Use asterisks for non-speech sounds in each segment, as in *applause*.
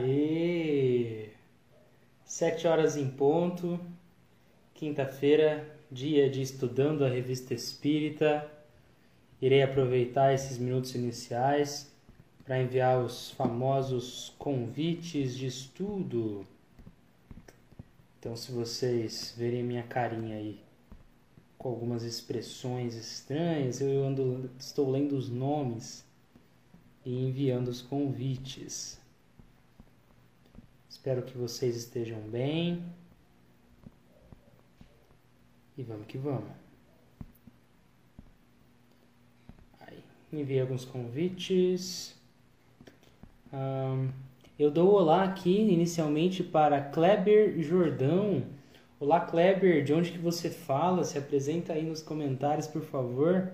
Aê! Sete horas em ponto, quinta-feira, dia de estudando a revista Espírita. Irei aproveitar esses minutos iniciais para enviar os famosos convites de estudo. Então, se vocês verem minha carinha aí com algumas expressões estranhas, eu ando, estou lendo os nomes e enviando os convites. Espero que vocês estejam bem. E vamos que vamos. Aí, enviei alguns convites. Um, eu dou olá aqui inicialmente para Kleber Jordão. Olá Kleber, de onde que você fala? Se apresenta aí nos comentários, por favor.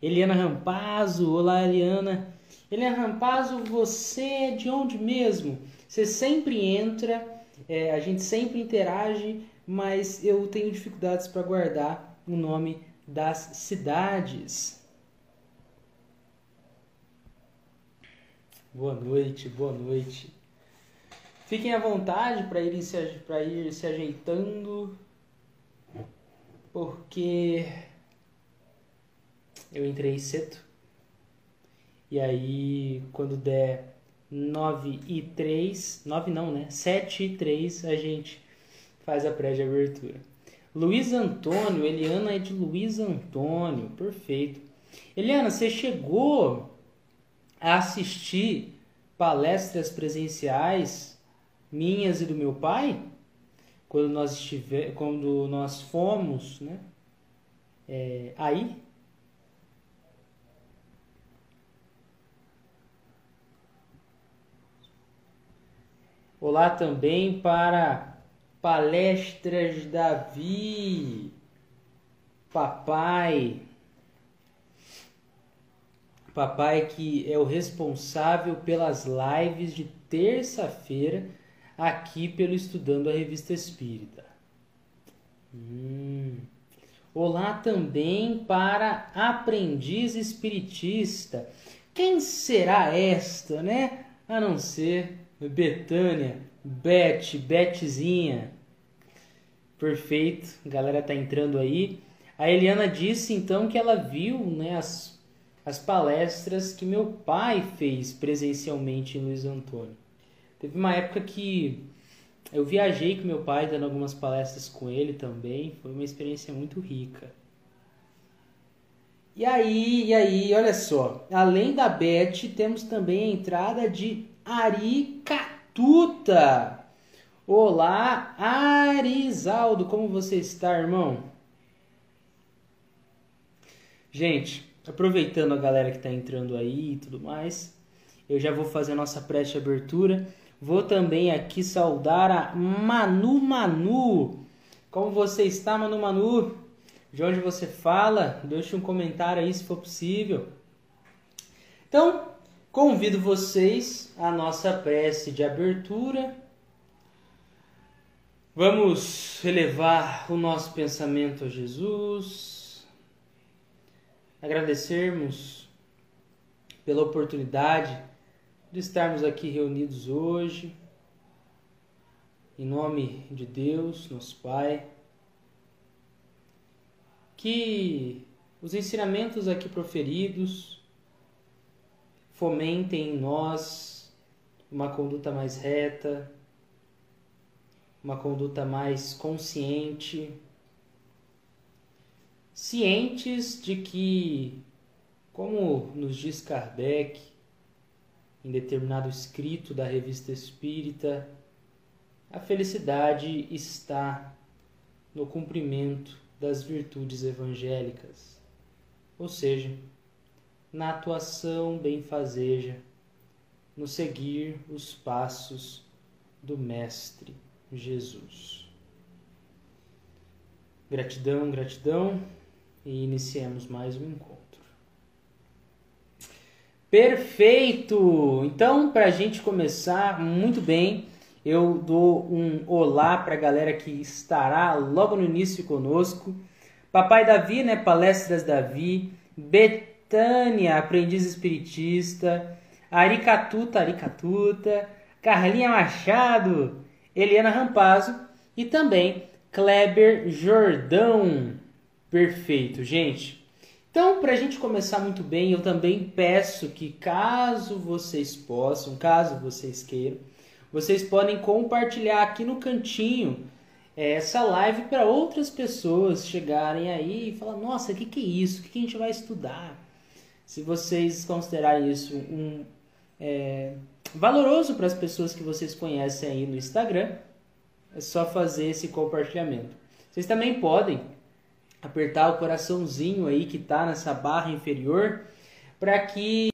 Eliana Rampazzo, olá Eliana. Eliana Rampazzo, você é de onde mesmo? Você sempre entra, é, a gente sempre interage, mas eu tenho dificuldades para guardar o nome das cidades. Boa noite, boa noite. Fiquem à vontade para ir, se, ir se ajeitando, porque eu entrei cedo. E aí, quando der 9 e 3, 9 não, né? 7 e 3 a gente faz a pré de abertura. Luiz Antônio, Eliana é de Luiz Antônio, perfeito. Eliana, você chegou a assistir palestras presenciais minhas e do meu pai? Quando nós estiver, quando nós fomos, né? É, aí Olá também para Palestras Davi, papai, papai que é o responsável pelas lives de terça-feira aqui pelo Estudando a Revista Espírita. Hum. Olá também para aprendiz espiritista. Quem será esta, né? A não ser Betânia, Beth, Betzinha. Perfeito, a galera tá entrando aí. A Eliana disse então que ela viu né, as, as palestras que meu pai fez presencialmente em Luiz Antônio. Teve uma época que eu viajei com meu pai, dando algumas palestras com ele também. Foi uma experiência muito rica. E aí, e aí, olha só. Além da Beth, temos também a entrada de Aricatuta. Olá, Arizaldo, como você está, irmão? Gente, aproveitando a galera que está entrando aí e tudo mais, eu já vou fazer a nossa preste abertura. Vou também aqui saudar a Manu Manu. Como você está, Manu Manu? De onde você fala? Deixe um comentário aí se for possível. Então, Convido vocês à nossa prece de abertura. Vamos elevar o nosso pensamento a Jesus, agradecermos pela oportunidade de estarmos aqui reunidos hoje, em nome de Deus, nosso Pai. Que os ensinamentos aqui proferidos fomentem em nós uma conduta mais reta, uma conduta mais consciente, cientes de que, como nos diz Kardec, em determinado escrito da Revista Espírita, a felicidade está no cumprimento das virtudes evangélicas, ou seja, na atuação benfazeja, no seguir os passos do Mestre Jesus. Gratidão, gratidão, e iniciemos mais um encontro. Perfeito! Então, para a gente começar muito bem, eu dou um olá para a galera que estará logo no início conosco. Papai Davi, né? Palestras Davi, Bet Tânia, aprendiz espiritista, Aricatuta, Aricatuta, Carlinha Machado, Eliana Rampazzo e também Kleber Jordão. Perfeito, gente. Então, para a gente começar muito bem, eu também peço que, caso vocês possam, caso vocês queiram, vocês podem compartilhar aqui no cantinho é, essa live para outras pessoas chegarem aí e falar: nossa, o que, que é isso? O que, que a gente vai estudar? Se vocês considerarem isso um é, valoroso para as pessoas que vocês conhecem aí no Instagram, é só fazer esse compartilhamento. Vocês também podem apertar o coraçãozinho aí que tá nessa barra inferior, para que,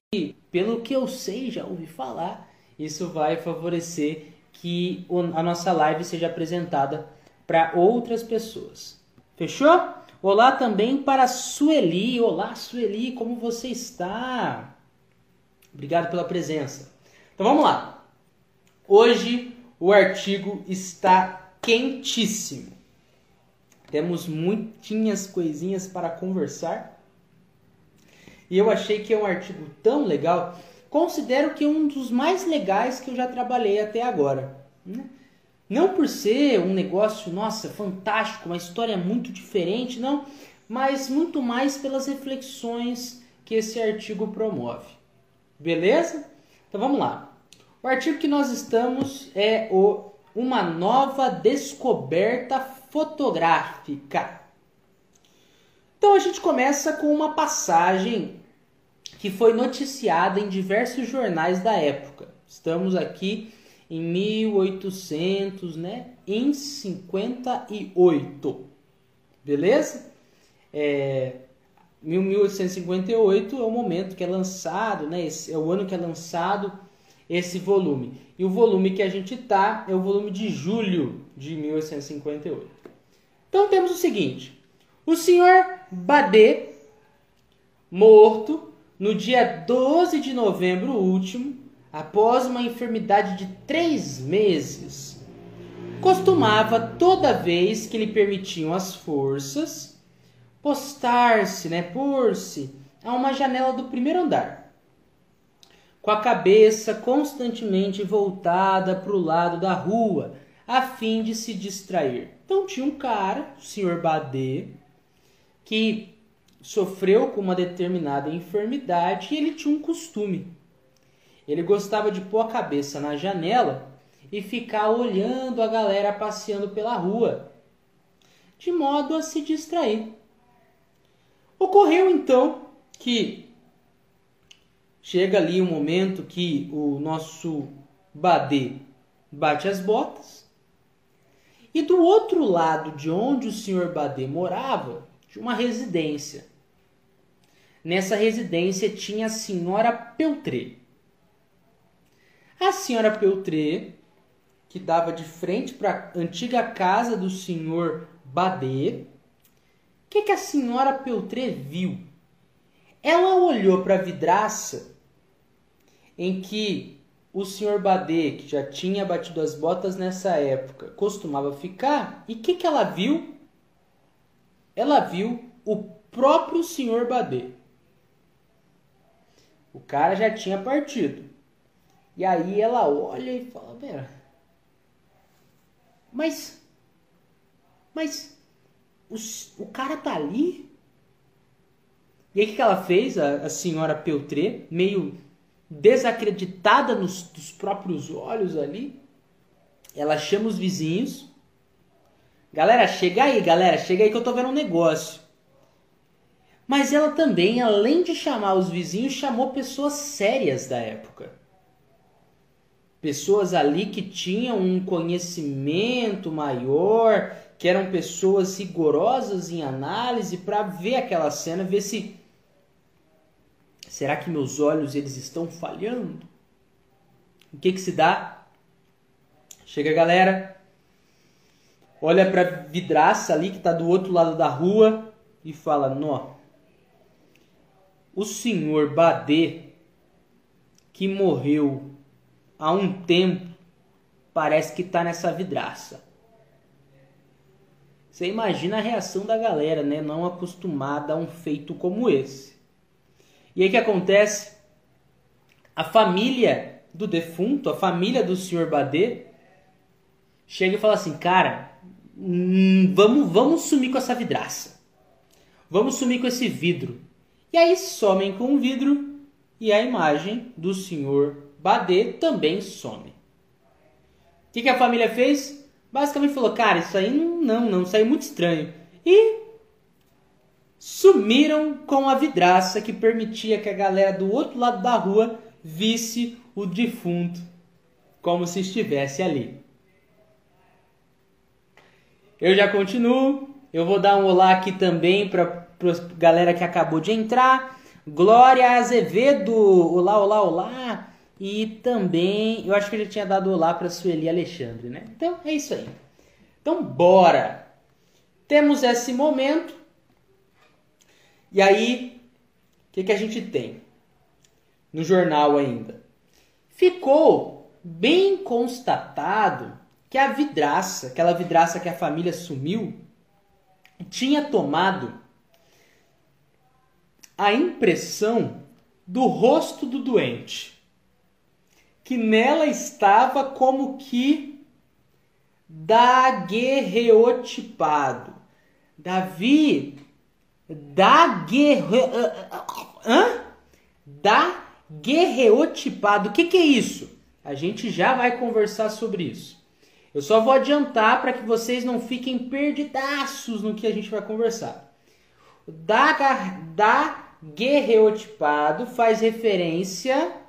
pelo que eu sei, já ouvi falar, isso vai favorecer que a nossa live seja apresentada para outras pessoas. Fechou? Olá também para Sueli. Olá, Sueli, como você está? Obrigado pela presença. Então vamos lá. Hoje o artigo está quentíssimo. Temos muitinhas coisinhas para conversar. E eu achei que é um artigo tão legal. Considero que é um dos mais legais que eu já trabalhei até agora. Né? Não por ser um negócio, nossa, fantástico, uma história muito diferente, não, mas muito mais pelas reflexões que esse artigo promove. Beleza? Então vamos lá. O artigo que nós estamos é o Uma nova descoberta fotográfica. Então a gente começa com uma passagem que foi noticiada em diversos jornais da época. Estamos aqui em 1800, né? Em 58, beleza? É, 1858 é o momento que é lançado, né? Esse é o ano que é lançado esse volume. E o volume que a gente tá é o volume de julho de 1858. Então temos o seguinte: o senhor Badê, morto no dia 12 de novembro último, após uma enfermidade de três meses, costumava, toda vez que lhe permitiam as forças, postar-se, né, pôr-se a uma janela do primeiro andar, com a cabeça constantemente voltada para o lado da rua, a fim de se distrair. Então tinha um cara, o senhor Badê, que sofreu com uma determinada enfermidade e ele tinha um costume. Ele gostava de pôr a cabeça na janela e ficar olhando a galera passeando pela rua, de modo a se distrair. Ocorreu então que chega ali um momento que o nosso Badê bate as botas e do outro lado de onde o senhor Badê morava, tinha uma residência. Nessa residência tinha a senhora Peltré. A senhora Peltré, que dava de frente para a antiga casa do senhor Badê, o que, que a senhora Peltré viu? Ela olhou para a vidraça em que o senhor Badê, que já tinha batido as botas nessa época, costumava ficar. E o que, que ela viu? Ela viu o próprio senhor Badê. O cara já tinha partido. E aí ela olha e fala: Pera, mas. Mas. O, o cara tá ali? E aí o que, ela fez, a, a senhora Peltré, meio desacreditada nos, dos próprios olhos ali. Ela chama os vizinhos. Galera, chega aí, galera, chega aí que eu tô vendo um negócio. Mas ela também, além de chamar os vizinhos, chamou pessoas sérias da época. Pessoas ali que tinham um conhecimento maior, que eram pessoas rigorosas em análise para ver aquela cena, ver se Será que meus olhos eles estão falhando? O que que se dá? Chega a galera, olha para vidraça ali que está do outro lado da rua e fala: "Nó. O senhor Badê que morreu há um tempo parece que está nessa vidraça." Você imagina a reação da galera, né, não acostumada a um feito como esse. E aí que acontece? A família do defunto, a família do Sr. Badê, chega e fala assim, cara, hum, vamos, vamos sumir com essa vidraça. Vamos sumir com esse vidro. E aí somem com o vidro e a imagem do Sr. Badê também some. O que, que a família fez? Basicamente falou, cara, isso aí não, não, não, aí é muito estranho. E sumiram com a vidraça que permitia que a galera do outro lado da rua visse o defunto como se estivesse ali. Eu já continuo. Eu vou dar um olá aqui também para a galera que acabou de entrar. Glória Azevedo, olá, olá, olá. E também, eu acho que ele tinha dado olá para Sueli Alexandre, né? Então é isso aí. Então bora. Temos esse momento. E aí, o que, que a gente tem? No jornal ainda. Ficou bem constatado que a vidraça, aquela vidraça que a família sumiu, tinha tomado a impressão do rosto do doente, que nela estava como que daguerreotipado. Davi, daguerre... Hã? Daguerreotipado. O que, que é isso? A gente já vai conversar sobre isso. Eu só vou adiantar para que vocês não fiquem perdidaços no que a gente vai conversar. Da, da guerreotipado faz referência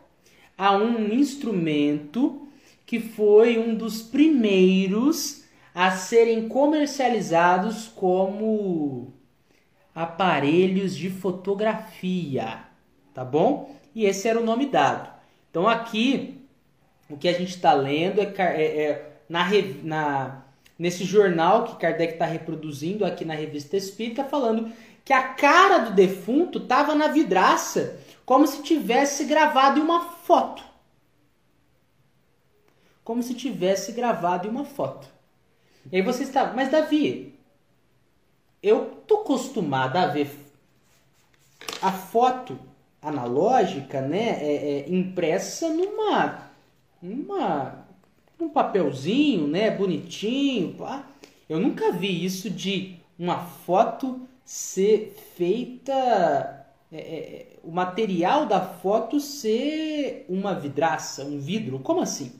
a um instrumento que foi um dos primeiros a serem comercializados como aparelhos de fotografia, tá bom? E esse era o nome dado. Então aqui o que a gente está lendo é, é, é na, na, nesse jornal que Kardec está reproduzindo aqui na revista Espírita, falando que a cara do defunto estava na vidraça, como se tivesse gravado em uma foto. Como se tivesse gravado em uma foto. E aí você está, mas Davi, eu tô acostumado a ver a foto analógica, né, é, é, impressa numa, numa um papelzinho, né, bonitinho. Pá. Eu nunca vi isso de uma foto ser feita, é, é, é, o material da foto ser uma vidraça, um vidro. Como assim?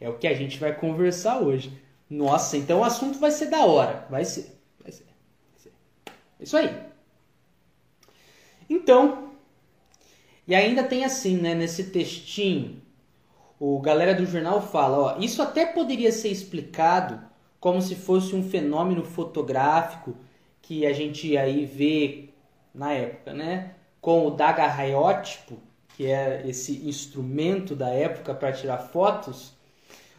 É o que a gente vai conversar hoje. Nossa, então o assunto vai ser da hora. Vai ser. Vai ser. Vai ser. É isso aí. Então, e ainda tem assim, né, nesse textinho, o galera do jornal fala, ó, isso até poderia ser explicado como se fosse um fenômeno fotográfico que a gente aí vê na época, né? Com o daguerreótipo, que é esse instrumento da época para tirar fotos.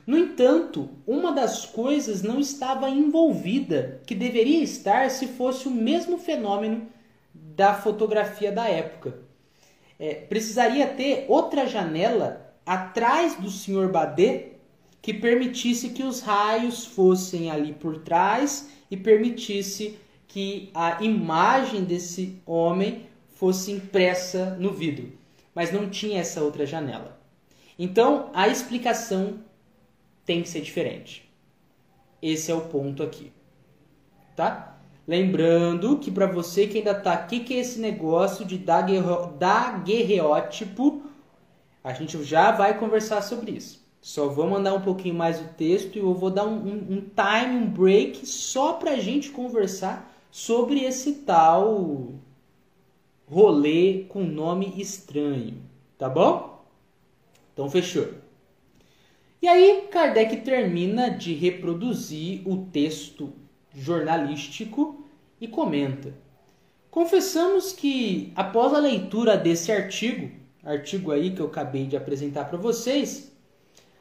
No entanto, uma das coisas não estava envolvida que deveria estar se fosse o mesmo fenômeno da fotografia da época. É, precisaria ter outra janela atrás do Sr. Badê que permitisse que os raios fossem ali por trás e permitisse que a imagem desse homem fosse impressa no vidro. Mas não tinha essa outra janela. Então a explicação tem que ser diferente. Esse é o ponto aqui. Tá? Lembrando que para você que ainda tá aqui, que é esse negócio de daguerreótipo a gente já vai conversar sobre isso. Só vou mandar um pouquinho mais o texto e eu vou dar um, um, um time, um break só para a gente conversar sobre esse tal rolê com nome estranho, tá bom? Então fechou. E aí Kardec termina de reproduzir o texto jornalístico e comenta: Confessamos que após a leitura desse artigo artigo aí que eu acabei de apresentar para vocês,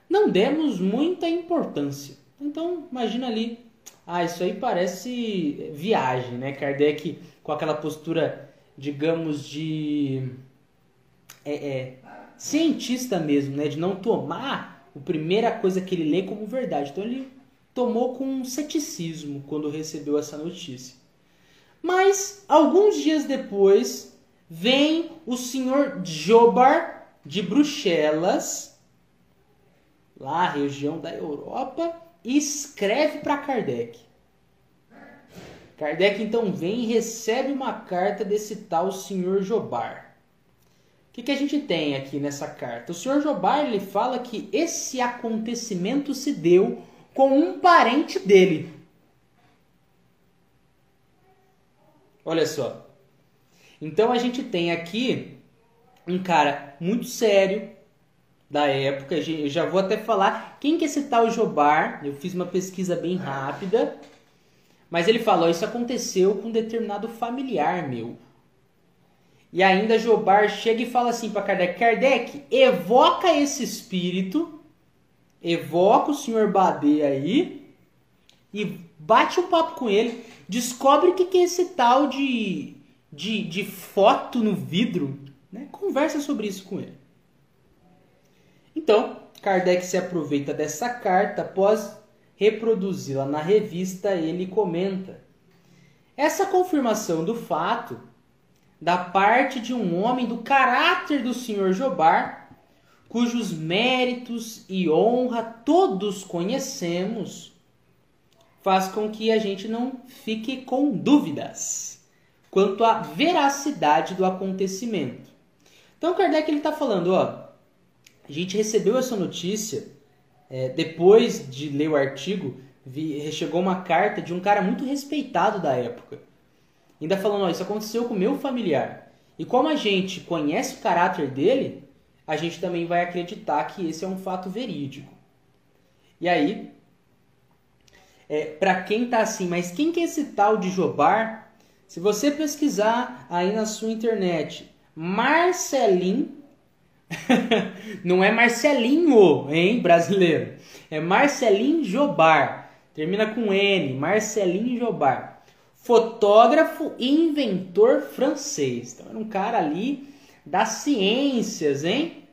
não demos muita importância. Então, imagina ali, ah, isso aí parece viagem, né? Kardec com aquela postura, digamos, de é, é, cientista mesmo, né? De não tomar a primeira coisa que ele lê como verdade. Então ele tomou com ceticismo quando recebeu essa notícia. Mas alguns dias depois, vem o senhor Jobar de Bruxelas lá região da Europa, e escreve para Kardec. Kardec então vem e recebe uma carta desse tal senhor Jobar. O que, que a gente tem aqui nessa carta? O senhor Jobar ele fala que esse acontecimento se deu com um parente dele. Olha só. Então a gente tem aqui um cara muito sério da época. Eu já vou até falar quem que é esse tal Jobar. Eu fiz uma pesquisa bem rápida. Mas ele falou, isso aconteceu com um determinado familiar meu. E ainda Jobar chega e fala assim para Kardec, Kardec, evoca esse espírito, evoca o senhor Bade aí e bate um papo com ele, descobre o que é esse tal de, de, de foto no vidro, né? conversa sobre isso com ele. Então, Kardec se aproveita dessa carta após reproduzi-la na revista, ele comenta: Essa confirmação do fato, da parte de um homem do caráter do Sr. Jobar, cujos méritos e honra todos conhecemos, faz com que a gente não fique com dúvidas quanto à veracidade do acontecimento. Então Kardec está falando, ó, a gente recebeu essa notícia é, depois de ler o artigo, vi, chegou uma carta de um cara muito respeitado da época. Ainda falando, ó, isso aconteceu com meu familiar. E como a gente conhece o caráter dele, a gente também vai acreditar que esse é um fato verídico. E aí, é, para quem tá assim, mas quem que é esse tal de Jobar? Se você pesquisar aí na sua internet, Marcelim não é Marcelinho, hein, brasileiro. É Marcelinho Jobar. Termina com N, Marcelinho Jobar. Fotógrafo e inventor francês. Então era um cara ali das ciências, hein?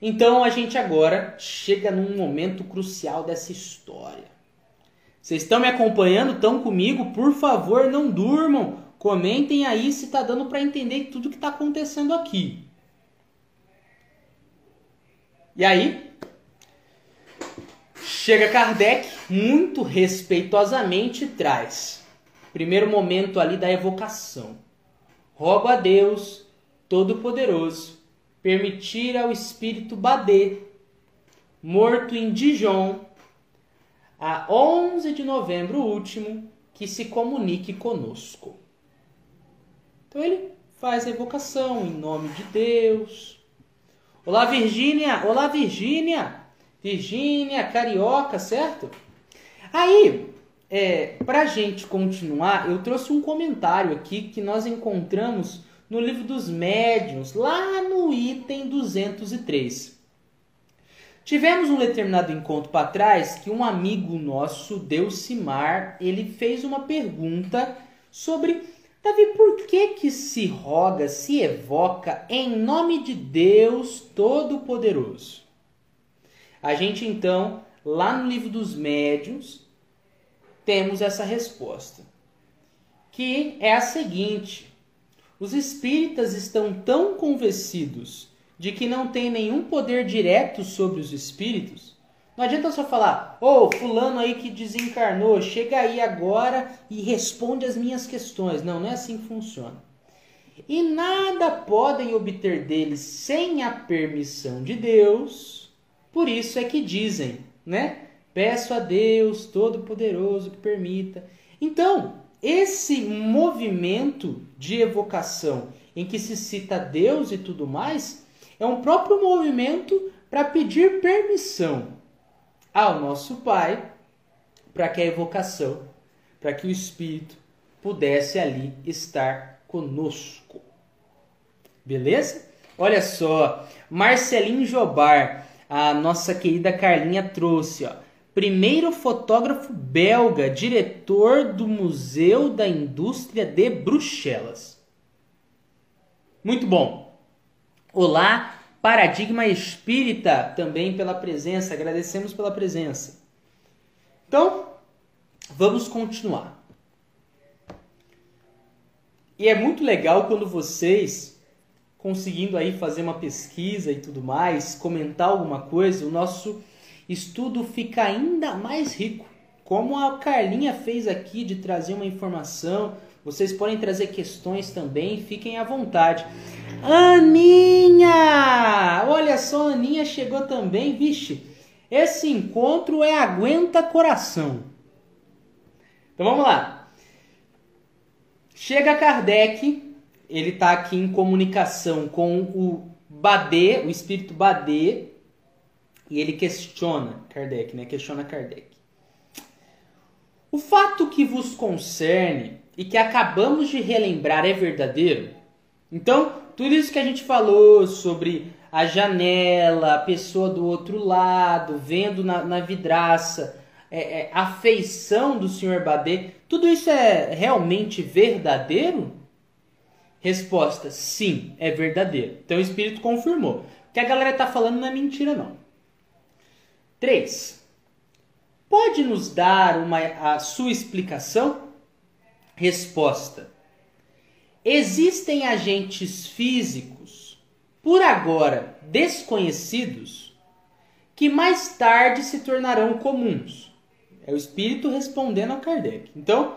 Então a gente agora chega num momento crucial dessa história. Vocês estão me acompanhando? Estão comigo? Por favor, não durmam. Comentem aí se está dando para entender tudo que está acontecendo aqui. E aí, chega Kardec, muito respeitosamente traz. Primeiro momento ali da evocação. Rogo a Deus Todo-Poderoso permitir ao espírito Badê, morto em Dijon, a 11 de novembro último, que se comunique conosco. Então ele faz a evocação em nome de Deus, Olá, Virgínia! Olá, Virgínia! Virgínia, carioca, certo? Aí, é, para gente continuar, eu trouxe um comentário aqui que nós encontramos no livro dos médiuns, lá no item 203. Tivemos um determinado encontro para trás que um amigo nosso, Deucimar, ele fez uma pergunta sobre Davi, por que que se roga, se evoca em nome de Deus Todo-Poderoso? A gente então, lá no livro dos médiuns, temos essa resposta, que é a seguinte: os espíritas estão tão convencidos de que não tem nenhum poder direto sobre os espíritos não adianta só falar, ô, oh, fulano aí que desencarnou, chega aí agora e responde as minhas questões. Não, não é assim que funciona. E nada podem obter deles sem a permissão de Deus. Por isso é que dizem, né? Peço a Deus Todo-Poderoso que permita. Então, esse movimento de evocação em que se cita Deus e tudo mais, é um próprio movimento para pedir permissão ao nosso Pai para que a evocação, para que o Espírito pudesse ali estar conosco. Beleza? Olha só, Marcelinho Jobar, a nossa querida Carlinha trouxe, ó. Primeiro fotógrafo belga, diretor do Museu da Indústria de Bruxelas. Muito bom. Olá, Paradigma Espírita também pela presença, agradecemos pela presença. Então, vamos continuar. E é muito legal quando vocês conseguindo aí fazer uma pesquisa e tudo mais, comentar alguma coisa, o nosso estudo fica ainda mais rico. Como a Carlinha fez aqui de trazer uma informação, vocês podem trazer questões também, fiquem à vontade. Aninha! Olha só, Aninha chegou também, vixe. Esse encontro é aguenta coração. Então vamos lá. Chega Kardec, ele está aqui em comunicação com o Badê, o espírito Badê, e ele questiona Kardec, né? Questiona Kardec. O fato que vos concerne e que acabamos de relembrar é verdadeiro? Então, tudo isso que a gente falou sobre a janela, a pessoa do outro lado, vendo na, na vidraça, é, é, a feição do Sr. Badê, tudo isso é realmente verdadeiro? Resposta: sim, é verdadeiro. Então o Espírito confirmou. O que a galera está falando não é mentira, não. 3. Pode nos dar uma, a sua explicação? Resposta: Existem agentes físicos, por agora desconhecidos, que mais tarde se tornarão comuns. É o espírito respondendo a Kardec. Então,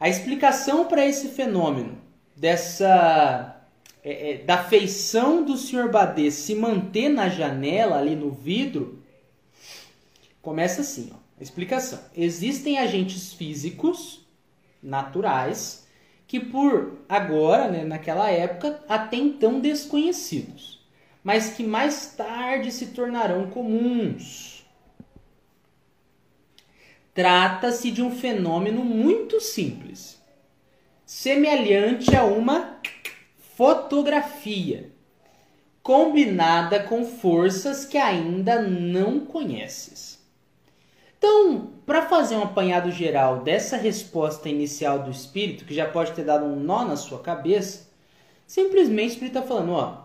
a explicação para esse fenômeno, dessa é, é, da feição do Sr. Badê se manter na janela, ali no vidro, começa assim. Ó, a explicação. Existem agentes físicos naturais que por agora, né, naquela época, até então desconhecidos, mas que mais tarde se tornarão comuns Trata-se de um fenômeno muito simples, semelhante a uma fotografia, combinada com forças que ainda não conheces. Então, para fazer um apanhado geral dessa resposta inicial do espírito, que já pode ter dado um nó na sua cabeça, simplesmente o espírito está falando, ó,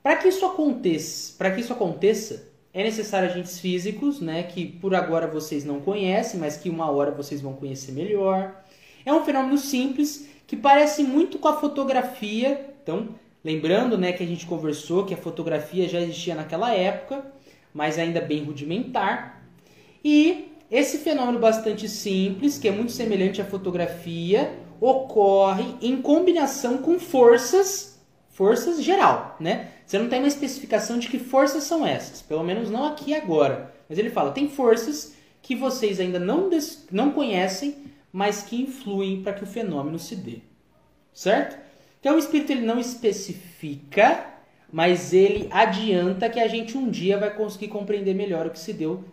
para que isso aconteça, para que isso aconteça, é necessário agentes físicos, né, que por agora vocês não conhecem, mas que uma hora vocês vão conhecer melhor. É um fenômeno simples que parece muito com a fotografia. Então, lembrando, né, que a gente conversou que a fotografia já existia naquela época, mas ainda bem rudimentar. E esse fenômeno bastante simples, que é muito semelhante à fotografia, ocorre em combinação com forças, forças geral, né? Você não tem uma especificação de que forças são essas, pelo menos não aqui agora. Mas ele fala, tem forças que vocês ainda não, não conhecem, mas que influem para que o fenômeno se dê. Certo? Então o espírito ele não especifica, mas ele adianta que a gente um dia vai conseguir compreender melhor o que se deu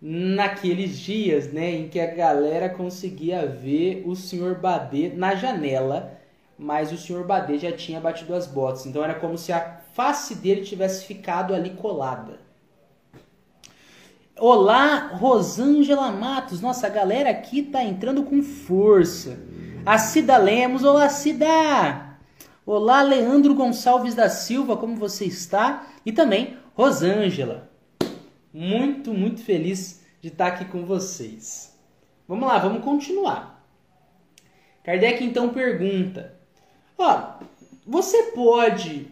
naqueles dias, né, em que a galera conseguia ver o senhor Badê na janela, mas o senhor Badê já tinha batido as botas. Então era como se a face dele tivesse ficado ali colada. Olá, Rosângela Matos. Nossa, a galera aqui tá entrando com força. A Cida Lemos. Olá, Cida. Olá, Leandro Gonçalves da Silva. Como você está? E também Rosângela. Muito, muito feliz de estar aqui com vocês. Vamos lá, vamos continuar. Kardec então pergunta: Ó, você pode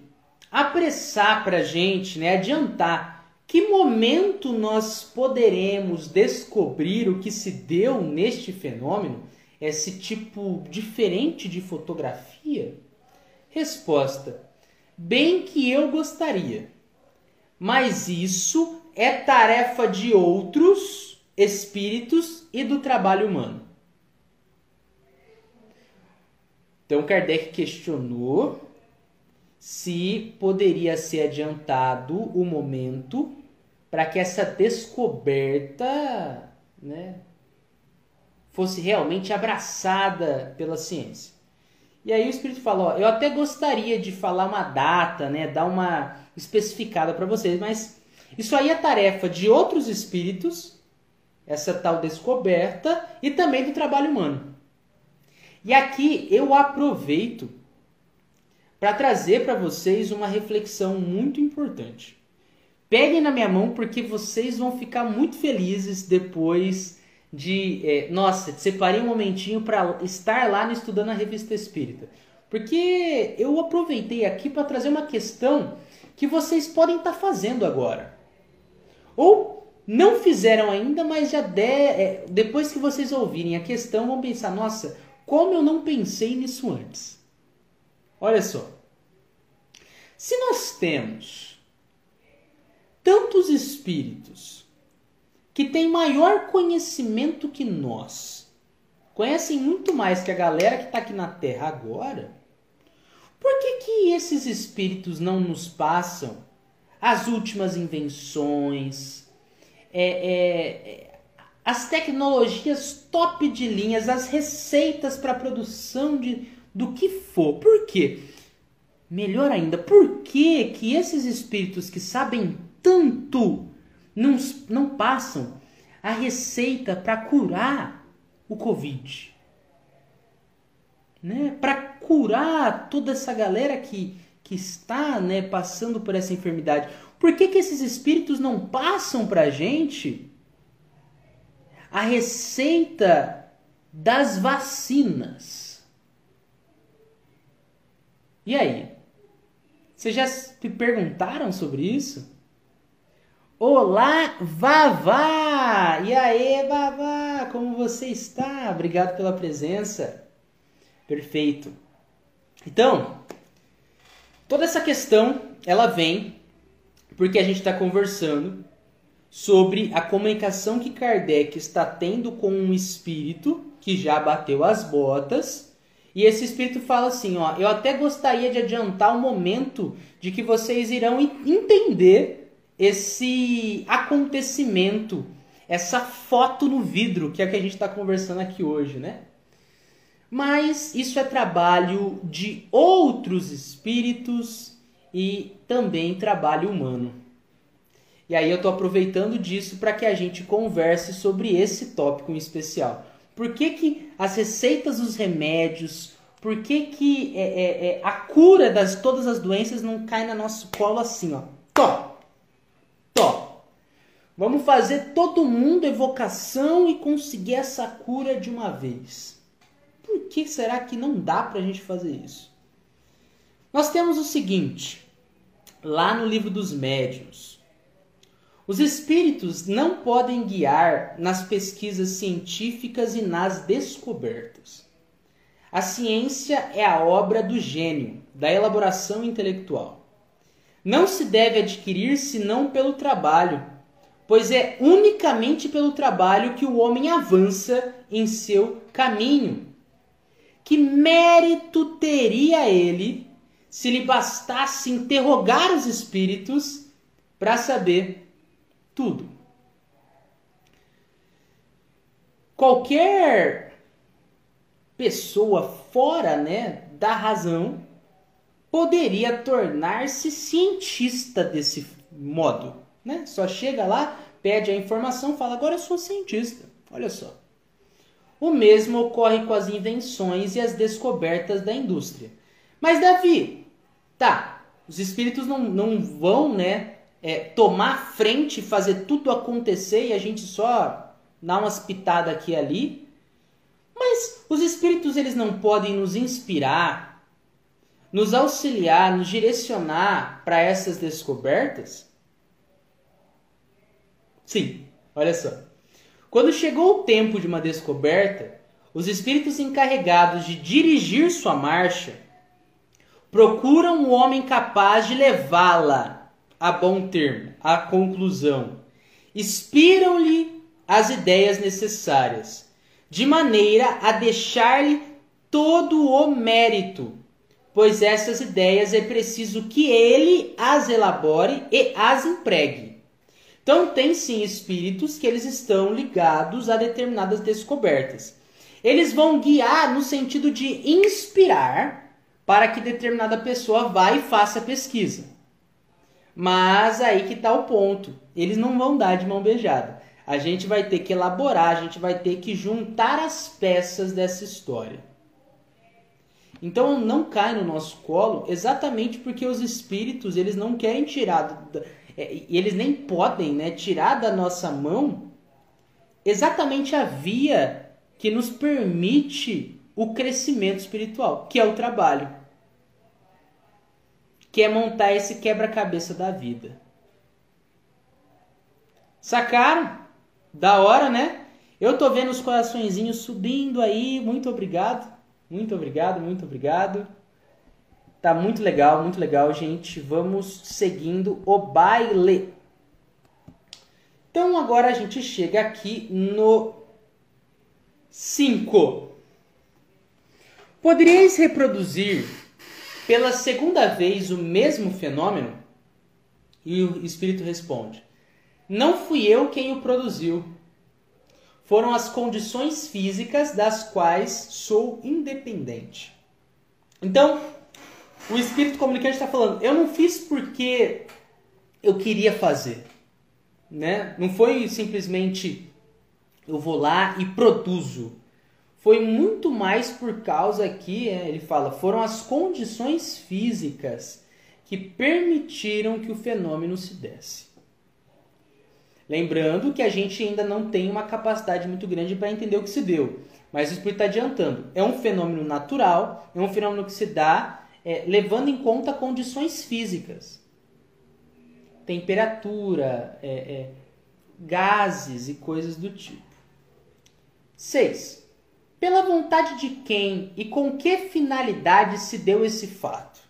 apressar para a gente, né, adiantar que momento nós poderemos descobrir o que se deu neste fenômeno, esse tipo diferente de fotografia? Resposta: bem que eu gostaria, mas isso é tarefa de outros espíritos e do trabalho humano. Então Kardec questionou se poderia ser adiantado o momento para que essa descoberta né, fosse realmente abraçada pela ciência. E aí o Espírito falou, eu até gostaria de falar uma data, né, dar uma especificada para vocês, mas isso aí é tarefa de outros espíritos, essa tal descoberta, e também do trabalho humano. E aqui eu aproveito para trazer para vocês uma reflexão muito importante. Peguem na minha mão porque vocês vão ficar muito felizes depois de. É, nossa, separei um momentinho para estar lá no Estudando a Revista Espírita. Porque eu aproveitei aqui para trazer uma questão que vocês podem estar tá fazendo agora. Ou não fizeram ainda, mas já é, depois que vocês ouvirem a questão, vão pensar: nossa, como eu não pensei nisso antes? Olha só. Se nós temos tantos espíritos que têm maior conhecimento que nós, conhecem muito mais que a galera que está aqui na Terra agora, por que, que esses espíritos não nos passam as últimas invenções, é, é, as tecnologias top de linhas, as receitas para produção de, do que for? Por quê? Melhor ainda, por que, que esses espíritos que sabem tanto não, não passam a receita para curar o Covid? Né? Para curar toda essa galera que, que está né, passando por essa enfermidade. Por que, que esses espíritos não passam para a gente a receita das vacinas? E aí? Vocês já se perguntaram sobre isso? Olá, Vavá! E aí, Vavá? Como você está? Obrigado pela presença. Perfeito. Então, toda essa questão, ela vem porque a gente está conversando sobre a comunicação que Kardec está tendo com um espírito que já bateu as botas e esse espírito fala assim, ó, eu até gostaria de adiantar o momento de que vocês irão entender esse acontecimento, essa foto no vidro, que é o que a gente está conversando aqui hoje, né? Mas isso é trabalho de outros espíritos e também trabalho humano. E aí eu estou aproveitando disso para que a gente converse sobre esse tópico em especial. Por que, que as receitas dos remédios, por que, que é, é, é, a cura das todas as doenças não cai no nosso colo assim, ó? Tó! Tó! Vamos fazer todo mundo evocação e conseguir essa cura de uma vez. Por que será que não dá para a gente fazer isso? Nós temos o seguinte, lá no livro dos médiuns, os espíritos não podem guiar nas pesquisas científicas e nas descobertas. A ciência é a obra do gênio, da elaboração intelectual. Não se deve adquirir senão pelo trabalho, pois é unicamente pelo trabalho que o homem avança em seu caminho. Que mérito teria ele se lhe bastasse interrogar os espíritos para saber tudo. Qualquer pessoa fora né, da razão poderia tornar-se cientista desse modo. Né? Só chega lá, pede a informação, fala: agora eu sou cientista. Olha só. O mesmo ocorre com as invenções e as descobertas da indústria. Mas, Davi, tá, os espíritos não, não vão né, é, tomar frente, fazer tudo acontecer e a gente só dar umas pitadas aqui e ali. Mas os espíritos eles não podem nos inspirar, nos auxiliar, nos direcionar para essas descobertas? Sim, olha só. Quando chegou o tempo de uma descoberta, os espíritos encarregados de dirigir sua marcha procuram o homem capaz de levá-la a bom termo, a conclusão. Inspiram-lhe as ideias necessárias, de maneira a deixar-lhe todo o mérito, pois essas ideias é preciso que ele as elabore e as empregue. Então tem sim espíritos que eles estão ligados a determinadas descobertas. Eles vão guiar no sentido de inspirar para que determinada pessoa vá e faça pesquisa. Mas aí que está o ponto. Eles não vão dar de mão beijada. A gente vai ter que elaborar, a gente vai ter que juntar as peças dessa história. Então não cai no nosso colo exatamente porque os espíritos eles não querem tirar, é, eles nem podem né, tirar da nossa mão exatamente a via que nos permite o crescimento espiritual, que é o trabalho. que é montar esse quebra-cabeça da vida. Sacaram? Da hora, né? Eu tô vendo os coraçõezinhos subindo aí. Muito obrigado. Muito obrigado, muito obrigado. Tá muito legal, muito legal, gente. Vamos seguindo o baile. Então agora a gente chega aqui no 5. Poderíeis reproduzir pela segunda vez o mesmo fenômeno? E o espírito responde: Não fui eu quem o produziu. Foram as condições físicas das quais sou independente. Então, o espírito comunicante está falando: Eu não fiz porque eu queria fazer. Né? Não foi simplesmente eu vou lá e produzo foi muito mais por causa que, é, ele fala, foram as condições físicas que permitiram que o fenômeno se desse. Lembrando que a gente ainda não tem uma capacidade muito grande para entender o que se deu, mas o Espírito está adiantando. É um fenômeno natural, é um fenômeno que se dá é, levando em conta condições físicas. Temperatura, é, é gases e coisas do tipo. 6. Pela vontade de quem e com que finalidade se deu esse fato?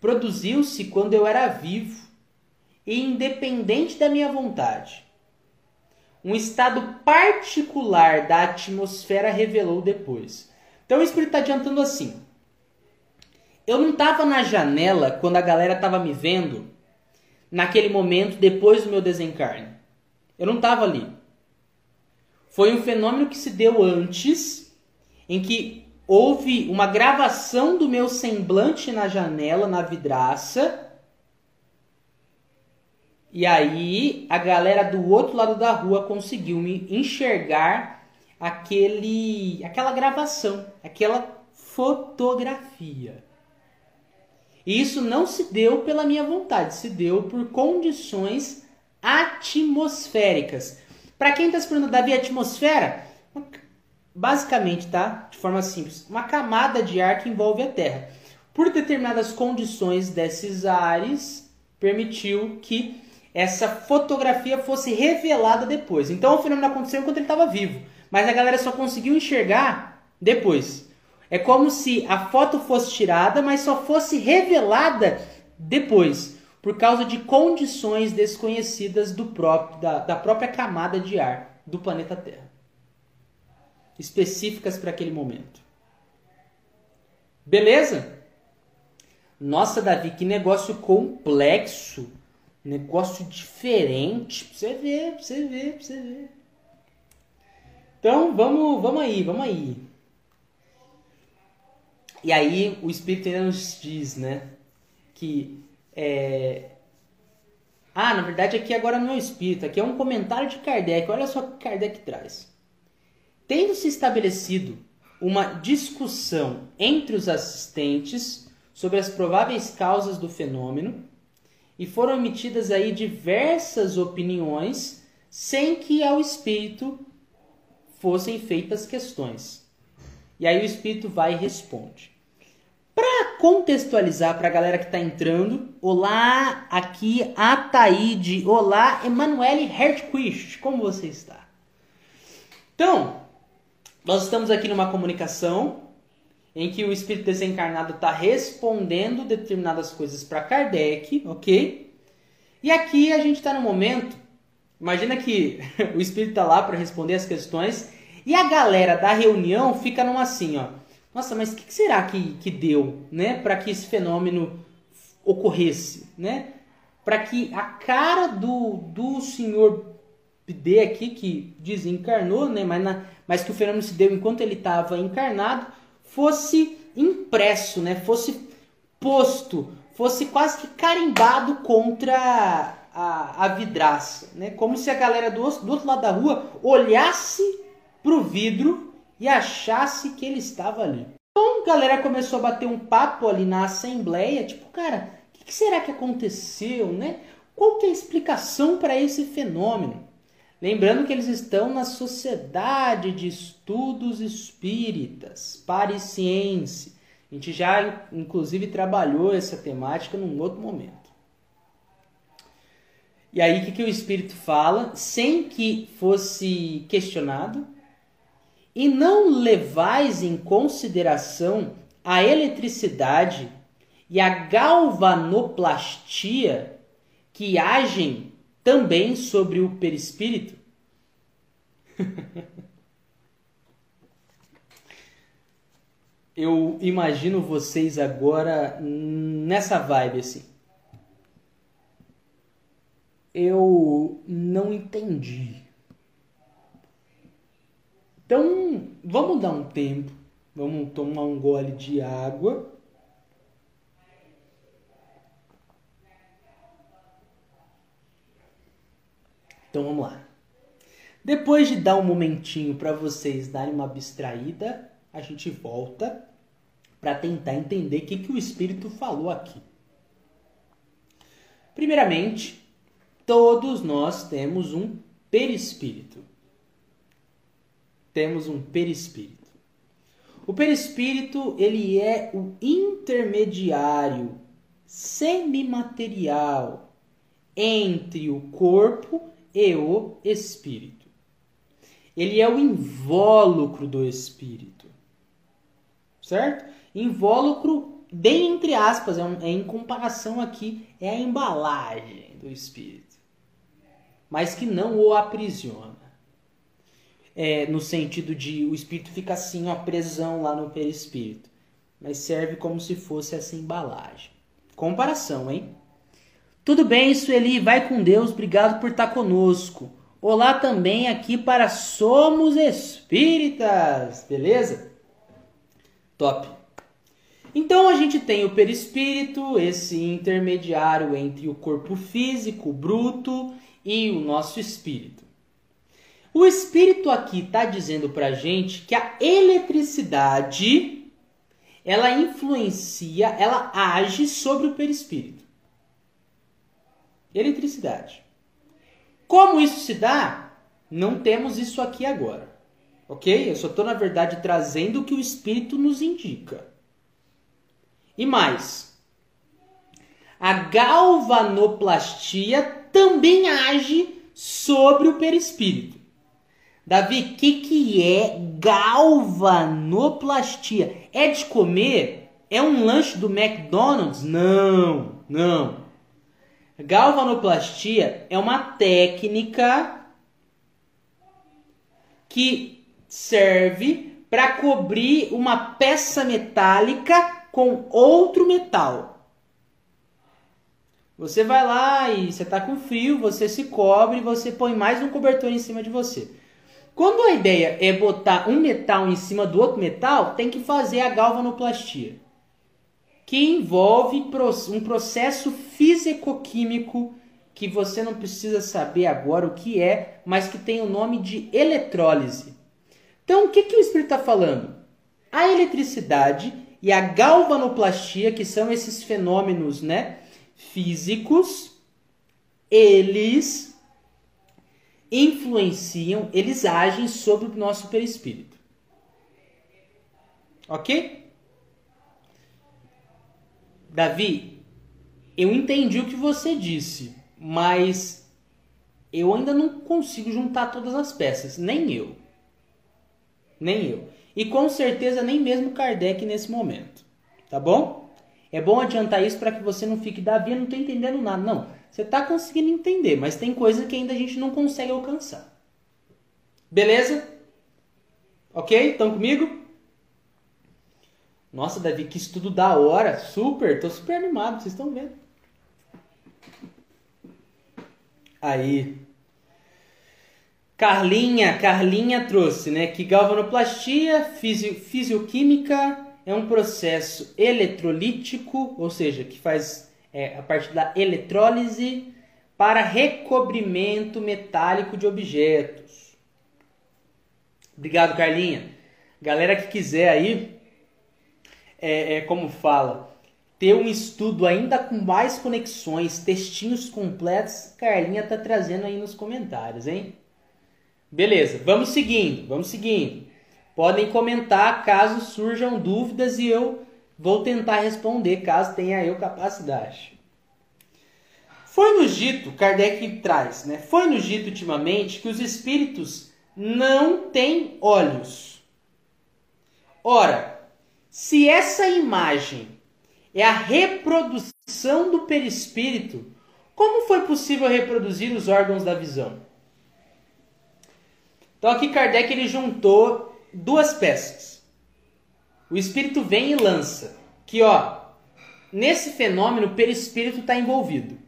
Produziu-se quando eu era vivo e independente da minha vontade. Um estado particular da atmosfera revelou depois. Então o Espírito está adiantando assim. Eu não estava na janela quando a galera estava me vendo naquele momento depois do meu desencarne. Eu não estava ali foi um fenômeno que se deu antes, em que houve uma gravação do meu semblante na janela, na vidraça. E aí a galera do outro lado da rua conseguiu me enxergar aquele, aquela gravação, aquela fotografia. E isso não se deu pela minha vontade, se deu por condições atmosféricas. Para quem está se perguntando, Davi, atmosfera? Basicamente, tá? De forma simples, uma camada de ar que envolve a Terra. Por determinadas condições desses ares, permitiu que essa fotografia fosse revelada depois. Então o fenômeno aconteceu enquanto ele estava vivo, mas a galera só conseguiu enxergar depois. É como se a foto fosse tirada, mas só fosse revelada depois por causa de condições desconhecidas do próprio, da, da própria camada de ar do planeta Terra, específicas para aquele momento. Beleza? Nossa, Davi, que negócio complexo, negócio diferente, pra você ver, pra você ver, pra você ver. Então, vamos, vamos aí, vamos aí. E aí o Espírito ainda nos diz, né, que é... Ah, na verdade aqui agora não é o espírito, aqui é um comentário de Kardec. Olha só o que Kardec traz. Tendo se estabelecido uma discussão entre os assistentes sobre as prováveis causas do fenômeno e foram emitidas aí diversas opiniões sem que ao espírito fossem feitas questões. E aí o espírito vai e responde. Para contextualizar para a galera que está entrando, olá, aqui Ataíde, olá, Emanuele Hertquist, como você está? Então, nós estamos aqui numa comunicação em que o espírito desencarnado está respondendo determinadas coisas para Kardec, ok? E aqui a gente está no momento, imagina que *laughs* o espírito está lá para responder as questões e a galera da reunião fica numa assim, ó nossa, mas o que, que, será que, que deu, né, para que esse fenômeno ocorresse, né? Para que a cara do, do senhor D aqui, que desencarnou, né, mas, na, mas que o fenômeno se deu enquanto ele estava encarnado, fosse impresso, né, fosse posto, fosse quase que carimbado contra a, a vidraça, né, como se a galera do, do outro lado da rua olhasse para o vidro e achasse que ele estava ali. Então a galera começou a bater um papo ali na assembleia, tipo, cara, o que, que, será que aconteceu, né? Qual que é a explicação para esse fenômeno? Lembrando que eles estão na Sociedade de Estudos Espíritas, Parisiense. A gente já, inclusive, trabalhou essa temática num outro momento. E aí, o que, que o Espírito fala, sem que fosse questionado? E não levais em consideração a eletricidade e a galvanoplastia que agem também sobre o perispírito? *laughs* Eu imagino vocês agora nessa vibe assim. Eu não entendi. Então, vamos dar um tempo. Vamos tomar um gole de água. Então vamos lá. Depois de dar um momentinho para vocês darem uma abstraída, a gente volta para tentar entender o que, que o Espírito falou aqui. Primeiramente, todos nós temos um perispírito. Temos um perispírito. O perispírito, ele é o intermediário semimaterial entre o corpo e o espírito. Ele é o invólucro do espírito. Certo? Invólucro, bem entre aspas, é, um, é em comparação aqui, é a embalagem do espírito. Mas que não o aprisiona. É, no sentido de o espírito fica assim, uma prisão lá no perispírito. Mas serve como se fosse essa embalagem. Comparação, hein? Tudo bem, Sueli, vai com Deus, obrigado por estar conosco. Olá também aqui para Somos Espíritas, beleza? Top. Então a gente tem o perispírito, esse intermediário entre o corpo físico, bruto, e o nosso espírito. O espírito aqui está dizendo para gente que a eletricidade ela influencia, ela age sobre o perispírito. Eletricidade. Como isso se dá? Não temos isso aqui agora. Ok? Eu só estou, na verdade, trazendo o que o Espírito nos indica. E mais. A galvanoplastia também age sobre o perispírito. Davi, o que, que é galvanoplastia? É de comer? É um lanche do McDonald's? Não, não. Galvanoplastia é uma técnica que serve para cobrir uma peça metálica com outro metal. Você vai lá e você está com frio, você se cobre, você põe mais um cobertor em cima de você. Quando a ideia é botar um metal em cima do outro metal, tem que fazer a galvanoplastia que envolve um processo físico-químico que você não precisa saber agora o que é, mas que tem o nome de eletrólise. Então, o que, que o Espírito está falando? A eletricidade e a galvanoplastia, que são esses fenômenos né, físicos, eles influenciam, eles agem sobre o nosso perispírito. Ok? Davi, eu entendi o que você disse, mas eu ainda não consigo juntar todas as peças, nem eu. Nem eu. E com certeza nem mesmo Kardec nesse momento. Tá bom? É bom adiantar isso para que você não fique, Davi, eu não estou entendendo nada. Não, você está conseguindo entender, mas tem coisa que ainda a gente não consegue alcançar. Beleza? Ok? Estão comigo? Nossa, Davi, que estudo da hora. Super, tô super animado, vocês estão vendo. Aí. Carlinha, Carlinha trouxe, né? Que galvanoplastia fisio, fisioquímica é um processo eletrolítico, ou seja, que faz é, a partir da eletrólise para recobrimento metálico de objetos. Obrigado, Carlinha. Galera que quiser aí, é, é, como fala, ter um estudo ainda com mais conexões, textinhos completos, Carlinha tá trazendo aí nos comentários, hein? Beleza, vamos seguindo, vamos seguindo. Podem comentar caso surjam dúvidas e eu vou tentar responder caso tenha eu capacidade. Foi nos dito, Kardec traz, né? Foi nos dito ultimamente que os espíritos não têm olhos. Ora, se essa imagem é a reprodução do perispírito, como foi possível reproduzir os órgãos da visão? Então aqui Kardec ele juntou duas peças. O espírito vem e lança que ó, nesse fenômeno o perispírito está envolvido,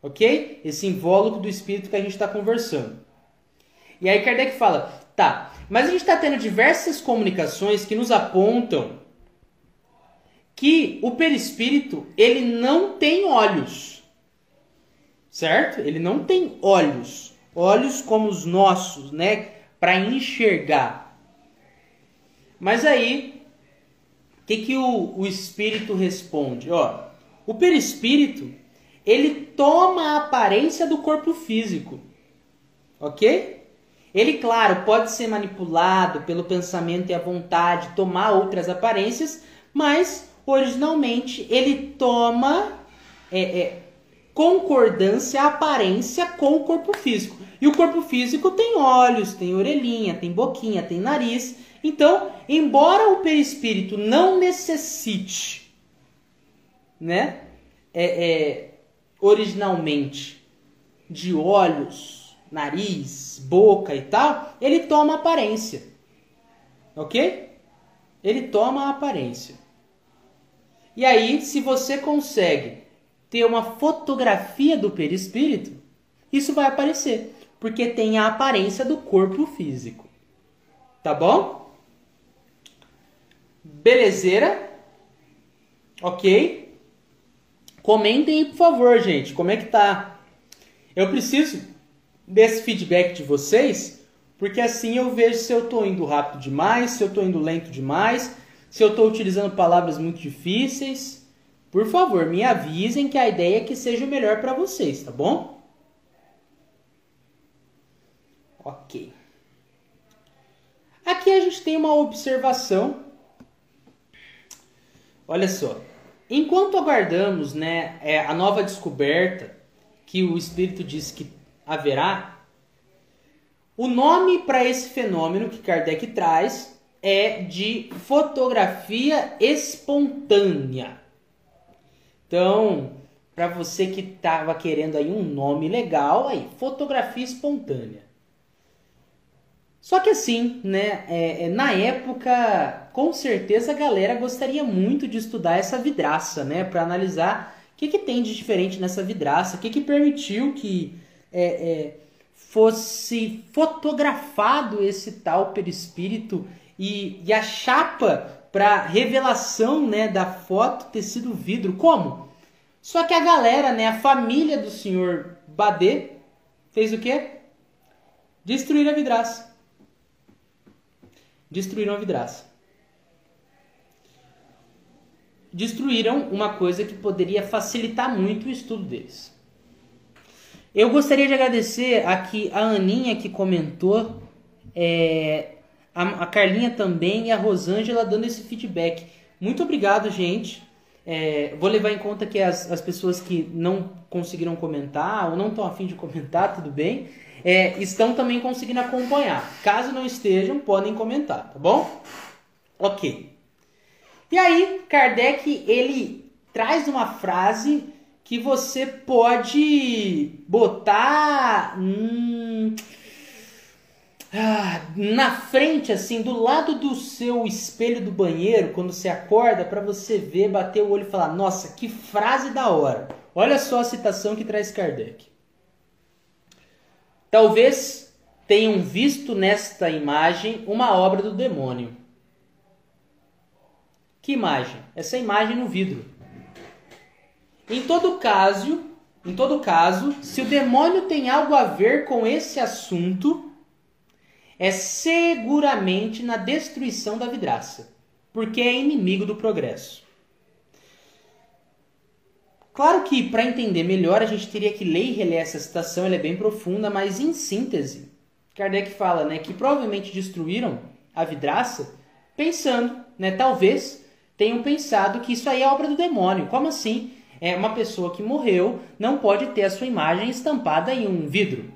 ok? Esse invólucro do espírito que a gente está conversando. E aí Kardec fala, tá, mas a gente está tendo diversas comunicações que nos apontam que o perispírito ele não tem olhos, certo? Ele não tem olhos olhos como os nossos, né, para enxergar. Mas aí, o que, que o, o espírito responde? Ó, o perispírito ele toma a aparência do corpo físico, ok? Ele, claro, pode ser manipulado pelo pensamento e a vontade, tomar outras aparências, mas originalmente ele toma é, é, concordância, aparência com o corpo físico. E o corpo físico tem olhos, tem orelhinha, tem boquinha, tem nariz. Então, embora o perispírito não necessite, né, é, é, originalmente de olhos, nariz, boca e tal, ele toma aparência. Ok? Ele toma aparência. E aí, se você consegue ter uma fotografia do perispírito, isso vai aparecer, porque tem a aparência do corpo físico. Tá bom? Belezeira? Ok? Comentem aí, por favor, gente, como é que tá? Eu preciso desse feedback de vocês, porque assim eu vejo se eu estou indo rápido demais, se eu estou indo lento demais, se eu estou utilizando palavras muito difíceis. Por favor, me avisem que a ideia é que seja o melhor para vocês, tá bom? Ok. Aqui a gente tem uma observação. Olha só. Enquanto aguardamos né, é, a nova descoberta que o Espírito diz que haverá, o nome para esse fenômeno que Kardec traz é de fotografia espontânea. Então, para você que estava querendo aí um nome legal, aí fotografia espontânea. Só que assim, né? É, é, na época, com certeza a galera gostaria muito de estudar essa vidraça, né? Para analisar o que, que tem de diferente nessa vidraça, o que, que permitiu que é, é, fosse fotografado esse tal perispírito e, e a chapa para revelação né, da foto ter sido vidro. Como? Só que a galera, né, a família do senhor Badê, fez o quê? Destruíram a vidraça. Destruíram a vidraça. Destruíram uma coisa que poderia facilitar muito o estudo deles. Eu gostaria de agradecer aqui a Aninha que comentou é, a, a Carlinha também e a Rosângela dando esse feedback. Muito obrigado, gente. É, vou levar em conta que as, as pessoas que não conseguiram comentar ou não estão afim de comentar, tudo bem, é, estão também conseguindo acompanhar. Caso não estejam, podem comentar, tá bom? Ok. E aí, Kardec ele traz uma frase que você pode botar. Hum, ah, na frente, assim, do lado do seu espelho do banheiro, quando você acorda, para você ver, bater o olho e falar: Nossa, que frase da hora! Olha só a citação que traz Kardec. Talvez tenham visto nesta imagem uma obra do demônio. Que imagem? Essa imagem no vidro. Em todo caso, em todo caso, se o demônio tem algo a ver com esse assunto, é seguramente na destruição da vidraça, porque é inimigo do progresso. Claro que para entender melhor a gente teria que ler e reler essa citação, ela é bem profunda, mas em síntese, Kardec fala né, que provavelmente destruíram a vidraça pensando, né, talvez, tenham pensado que isso aí é obra do demônio. Como assim? É uma pessoa que morreu não pode ter a sua imagem estampada em um vidro.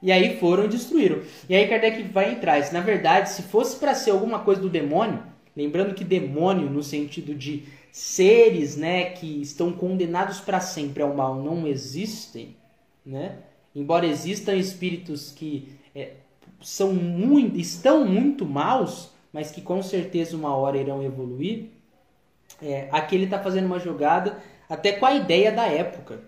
E aí foram e destruíram. E aí Kardec vai entrar. Se, na verdade, se fosse para ser alguma coisa do demônio, lembrando que demônio no sentido de seres, né, que estão condenados para sempre ao mal não existem, né? Embora existam espíritos que é, são muito, estão muito maus, mas que com certeza uma hora irão evoluir. É, aqui ele está fazendo uma jogada até com a ideia da época,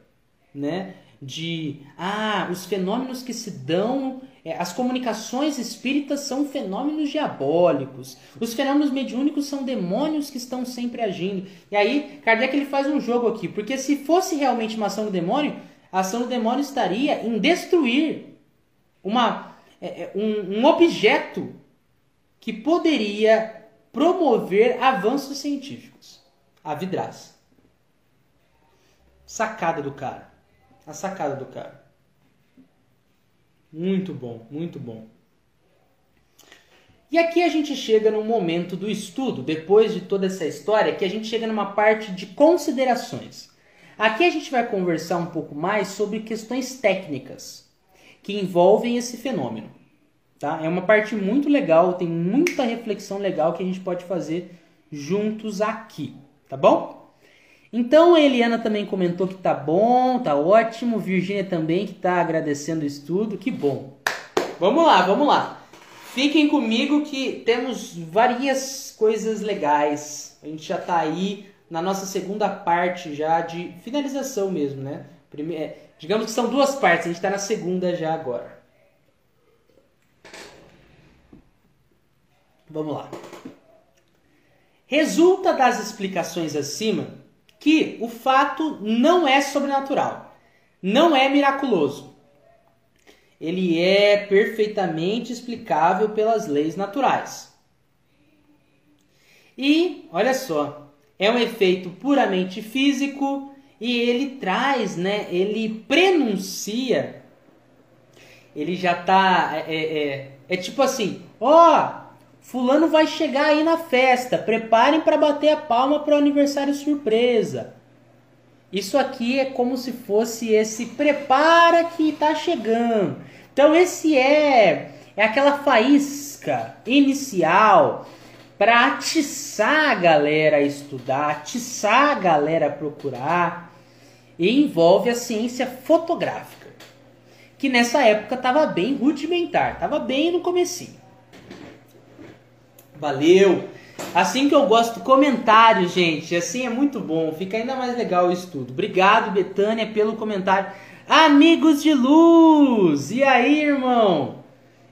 né? De ah, os fenômenos que se dão, as comunicações espíritas são fenômenos diabólicos, os fenômenos mediúnicos são demônios que estão sempre agindo. E aí Kardec ele faz um jogo aqui, porque se fosse realmente uma ação do demônio, a ação do demônio estaria em destruir uma, é, é um, um objeto que poderia promover avanços científicos. A vidraça. Sacada do cara. A sacada do cara. Muito bom, muito bom. E aqui a gente chega no momento do estudo, depois de toda essa história, que a gente chega numa parte de considerações. Aqui a gente vai conversar um pouco mais sobre questões técnicas que envolvem esse fenômeno. Tá? É uma parte muito legal, tem muita reflexão legal que a gente pode fazer juntos aqui, tá bom? Então a Eliana também comentou que tá bom, tá ótimo. Virgínia também que tá agradecendo o estudo, que bom. Vamos lá, vamos lá. Fiquem comigo que temos várias coisas legais. A gente já tá aí na nossa segunda parte já de finalização mesmo, né? É, digamos que são duas partes, a gente está na segunda já agora. Vamos lá. Resulta das explicações acima que o fato não é sobrenatural, não é miraculoso. Ele é perfeitamente explicável pelas leis naturais. E, olha só, é um efeito puramente físico e ele traz, né, ele prenuncia, ele já tá, é, é, é, é tipo assim, ó, oh, Fulano vai chegar aí na festa. Preparem para bater a palma para o aniversário surpresa. Isso aqui é como se fosse esse prepara que está chegando. Então esse é é aquela faísca inicial para atiçar a galera a estudar, atiçar a galera a procurar e envolve a ciência fotográfica, que nessa época estava bem rudimentar, estava bem no comecinho. Valeu! Assim que eu gosto, comentário, gente. Assim é muito bom. Fica ainda mais legal o estudo. Obrigado, Betânia, pelo comentário. Amigos de luz! E aí, irmão?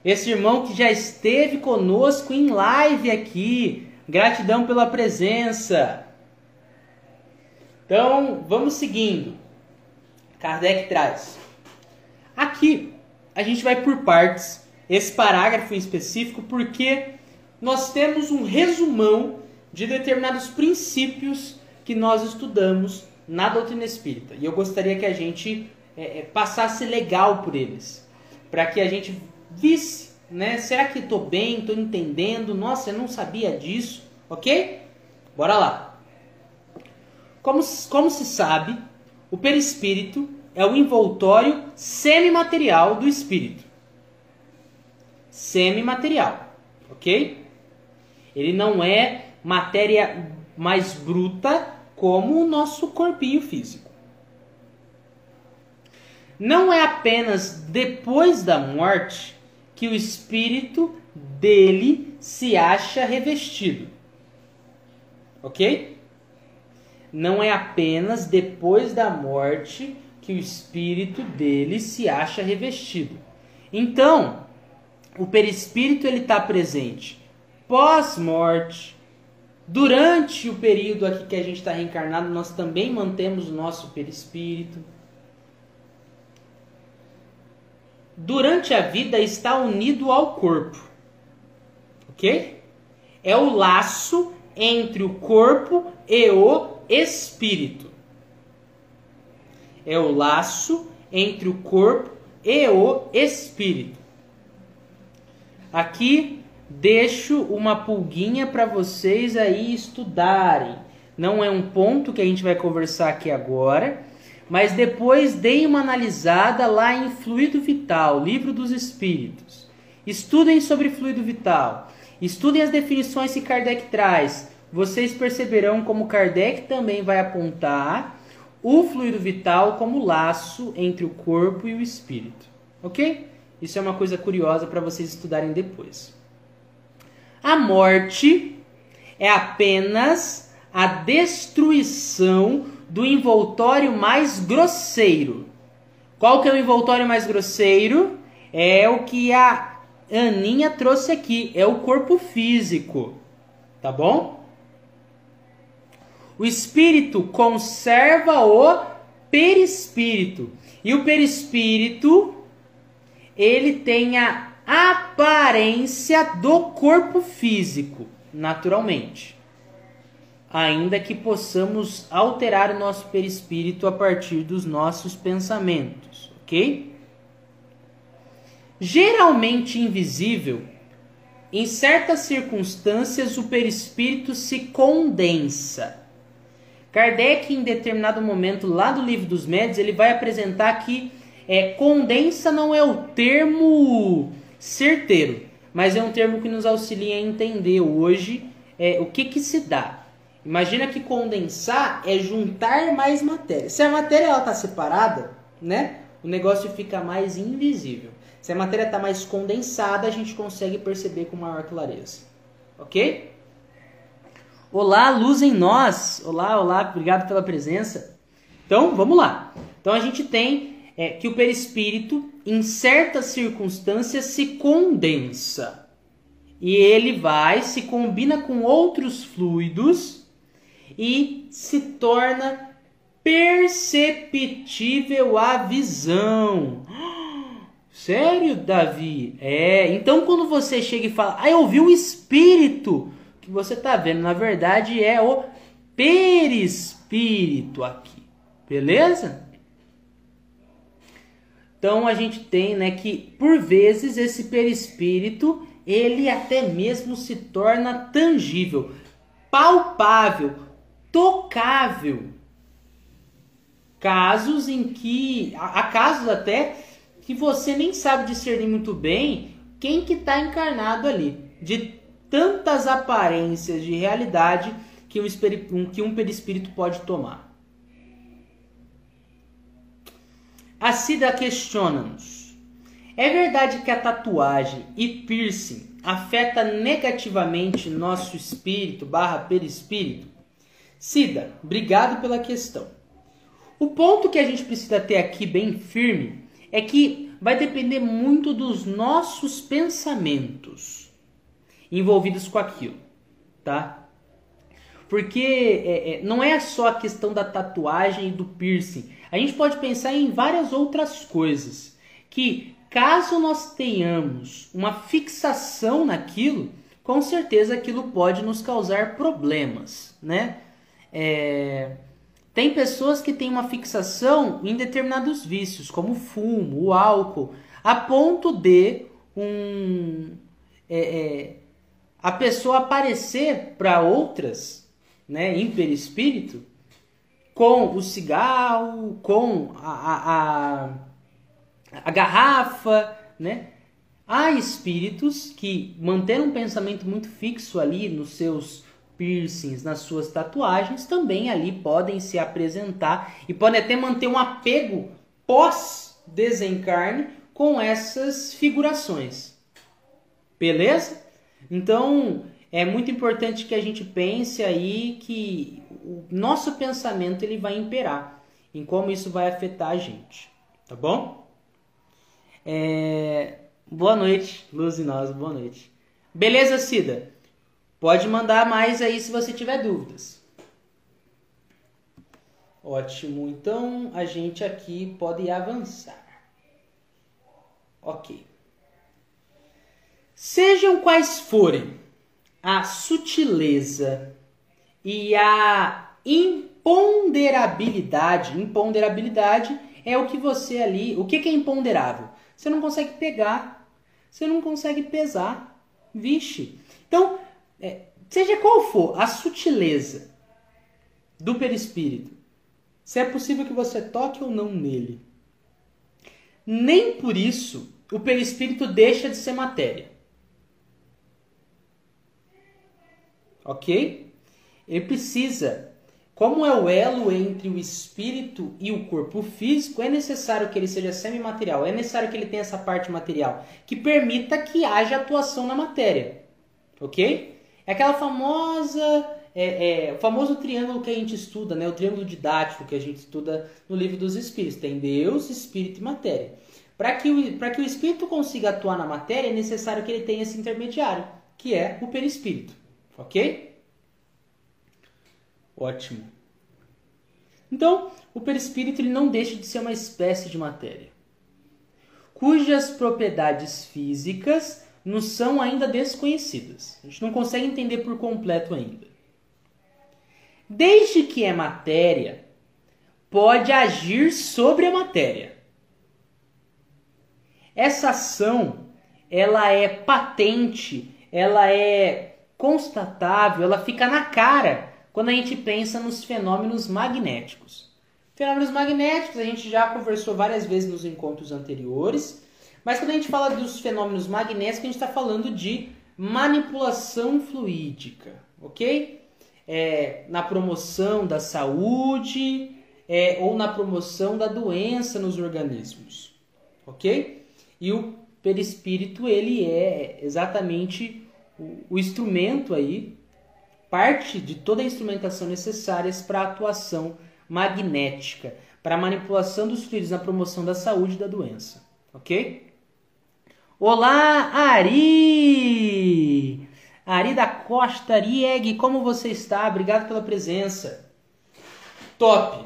Esse irmão que já esteve conosco em live aqui. Gratidão pela presença. Então, vamos seguindo. Kardec traz. Aqui, a gente vai por partes. Esse parágrafo em específico, porque nós temos um resumão de determinados princípios que nós estudamos na doutrina espírita. E eu gostaria que a gente é, é, passasse legal por eles, para que a gente visse, né? Será que estou bem? Estou entendendo? Nossa, eu não sabia disso, ok? Bora lá. Como, como se sabe, o perispírito é o envoltório semimaterial do espírito. Semimaterial, ok? Ele não é matéria mais bruta como o nosso corpinho físico. Não é apenas depois da morte que o espírito dele se acha revestido. Ok? Não é apenas depois da morte que o espírito dele se acha revestido. Então, o perispírito ele está presente pós-morte, durante o período aqui que a gente está reencarnado, nós também mantemos o nosso perispírito. Durante a vida está unido ao corpo. Ok? É o laço entre o corpo e o espírito. É o laço entre o corpo e o espírito. Aqui deixo uma pulguinha para vocês aí estudarem. Não é um ponto que a gente vai conversar aqui agora, mas depois deem uma analisada lá em Fluido Vital, Livro dos Espíritos. Estudem sobre fluido vital. Estudem as definições que Kardec traz. Vocês perceberão como Kardec também vai apontar o fluido vital como laço entre o corpo e o espírito. Ok? Isso é uma coisa curiosa para vocês estudarem depois. A morte é apenas a destruição do envoltório mais grosseiro. Qual que é o envoltório mais grosseiro? É o que a Aninha trouxe aqui, é o corpo físico. Tá bom? O espírito conserva o perispírito. E o perispírito ele tem a aparência do corpo físico, naturalmente. Ainda que possamos alterar o nosso perispírito a partir dos nossos pensamentos, ok? Geralmente invisível, em certas circunstâncias o perispírito se condensa. Kardec, em determinado momento, lá do livro dos médios, ele vai apresentar que é, condensa não é o termo certeiro, mas é um termo que nos auxilia a entender hoje é, o que, que se dá. Imagina que condensar é juntar mais matéria. Se a matéria está separada, né, o negócio fica mais invisível. Se a matéria está mais condensada, a gente consegue perceber com maior clareza. Ok? Olá, luz em nós. Olá, olá, obrigado pela presença. Então, vamos lá. Então a gente tem é que o perispírito, em certas circunstâncias, se condensa. E ele vai, se combina com outros fluidos e se torna perceptível à visão. *gasps* Sério, Davi? É. Então, quando você chega e fala, ah, eu vi o espírito, o que você está vendo, na verdade, é o perispírito aqui. Beleza? Então a gente tem, né, que por vezes esse perispírito, ele até mesmo se torna tangível, palpável, tocável. Casos em que há casos até que você nem sabe discernir muito bem quem que está encarnado ali, de tantas aparências de realidade que um, que um perispírito pode tomar. A Cida questiona-nos. É verdade que a tatuagem e piercing afeta negativamente nosso espírito barra perispírito? Cida, obrigado pela questão. O ponto que a gente precisa ter aqui bem firme é que vai depender muito dos nossos pensamentos envolvidos com aquilo, tá? Porque é, é, não é só a questão da tatuagem e do piercing, a gente pode pensar em várias outras coisas que, caso nós tenhamos uma fixação naquilo, com certeza aquilo pode nos causar problemas, né? É... Tem pessoas que têm uma fixação em determinados vícios, como o fumo, o álcool, a ponto de um, é, é, a pessoa aparecer para outras, né, em perispírito, com o cigarro, com a, a, a, a garrafa, né? Há espíritos que mantendo um pensamento muito fixo ali nos seus piercings, nas suas tatuagens, também ali podem se apresentar e podem até manter um apego pós-desencarne com essas figurações. Beleza? Então, é muito importante que a gente pense aí que o nosso pensamento ele vai imperar em como isso vai afetar a gente, tá bom? É... Boa noite, Luz e nós, boa noite. Beleza, Cida? Pode mandar mais aí se você tiver dúvidas. Ótimo, então a gente aqui pode avançar. Ok. Sejam quais forem a sutileza e a imponderabilidade. Imponderabilidade é o que você ali. O que é imponderável? Você não consegue pegar, você não consegue pesar. Vixe. Então, é, seja qual for a sutileza do perispírito, se é possível que você toque ou não nele, nem por isso o perispírito deixa de ser matéria. Ok? Ele precisa, como é o elo entre o espírito e o corpo físico, é necessário que ele seja semimaterial, é necessário que ele tenha essa parte material que permita que haja atuação na matéria. Ok? É aquela famosa é, é, o famoso triângulo que a gente estuda, né? o triângulo didático que a gente estuda no livro dos Espíritos. Tem Deus, Espírito e Matéria. Para que, o, que o Espírito consiga atuar na matéria, é necessário que ele tenha esse intermediário, que é o perispírito. Ok? Ótimo. Então, o perispírito ele não deixa de ser uma espécie de matéria, cujas propriedades físicas nos são ainda desconhecidas. A gente não consegue entender por completo ainda. Desde que é matéria, pode agir sobre a matéria. Essa ação, ela é patente, ela é constatável, ela fica na cara quando a gente pensa nos fenômenos magnéticos. Fenômenos magnéticos a gente já conversou várias vezes nos encontros anteriores, mas quando a gente fala dos fenômenos magnéticos, a gente está falando de manipulação fluídica, ok? É, na promoção da saúde é, ou na promoção da doença nos organismos, ok? E o perispírito ele é exatamente o, o instrumento aí parte de toda a instrumentação necessária para a atuação magnética, para a manipulação dos fluidos na promoção da saúde e da doença. Ok? Olá, Ari! Ari da Costa, Arieg, como você está? Obrigado pela presença. Top!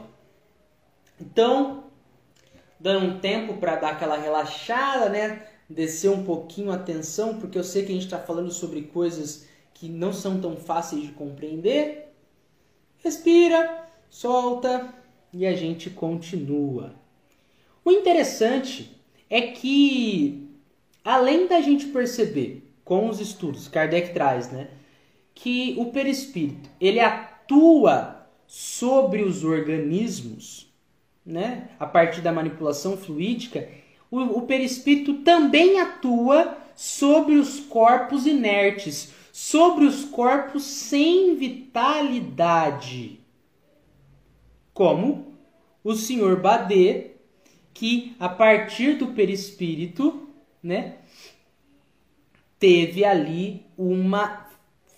Então, dando um tempo para dar aquela relaxada, né? Descer um pouquinho a tensão, porque eu sei que a gente está falando sobre coisas que não são tão fáceis de compreender, respira, solta e a gente continua. O interessante é que, além da gente perceber com os estudos, Kardec traz, né, que o perispírito ele atua sobre os organismos, né, a partir da manipulação fluídica, o, o perispírito também atua sobre os corpos inertes, sobre os corpos sem vitalidade, como o senhor Badê, que a partir do perispírito, né, teve ali uma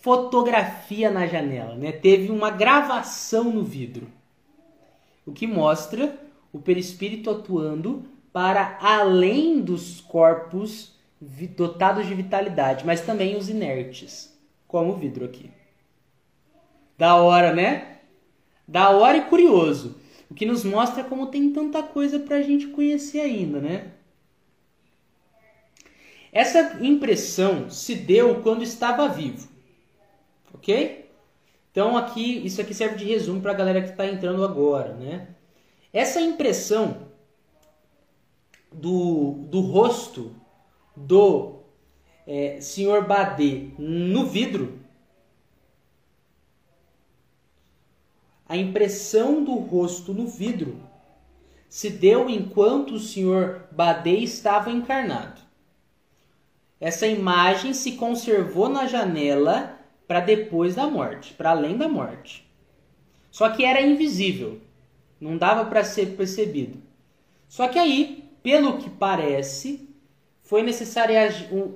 fotografia na janela, né? Teve uma gravação no vidro. O que mostra o perispírito atuando para além dos corpos dotados de vitalidade, mas também os inertes, como vidro aqui. Da hora, né? Da hora e curioso. O que nos mostra como tem tanta coisa para a gente conhecer ainda, né? Essa impressão se deu quando estava vivo, ok? Então aqui isso aqui serve de resumo para a galera que está entrando agora, né? Essa impressão do, do rosto do é, Sr. Badê no vidro, a impressão do rosto no vidro se deu enquanto o Sr. Badê estava encarnado. Essa imagem se conservou na janela para depois da morte, para além da morte. Só que era invisível, não dava para ser percebido. Só que aí, pelo que parece, foi necessária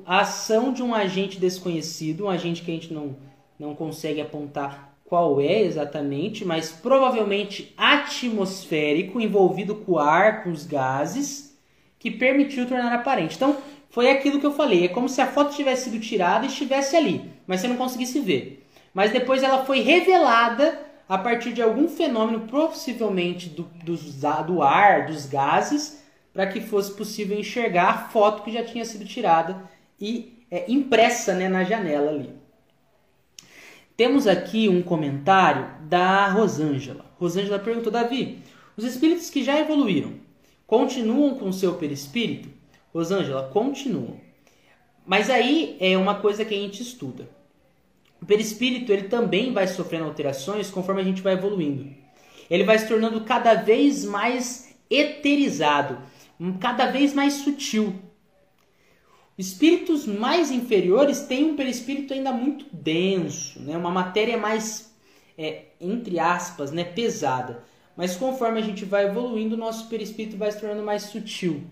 a ação de um agente desconhecido, um agente que a gente não, não consegue apontar qual é exatamente, mas provavelmente atmosférico, envolvido com o ar, com os gases, que permitiu tornar aparente. Então, foi aquilo que eu falei, é como se a foto tivesse sido tirada e estivesse ali, mas você não conseguisse ver. Mas depois ela foi revelada a partir de algum fenômeno, possivelmente do, do, do ar, dos gases, para que fosse possível enxergar a foto que já tinha sido tirada e é, impressa né, na janela ali. Temos aqui um comentário da Rosângela. Rosângela perguntou: Davi, os espíritos que já evoluíram continuam com seu perispírito? Rosângela, continuam. Mas aí é uma coisa que a gente estuda. O perispírito ele também vai sofrendo alterações conforme a gente vai evoluindo. Ele vai se tornando cada vez mais eterizado, cada vez mais sutil. Espíritos mais inferiores têm um perispírito ainda muito denso, né? uma matéria mais, é, entre aspas, né? pesada. Mas conforme a gente vai evoluindo, o nosso perispírito vai se tornando mais sutil.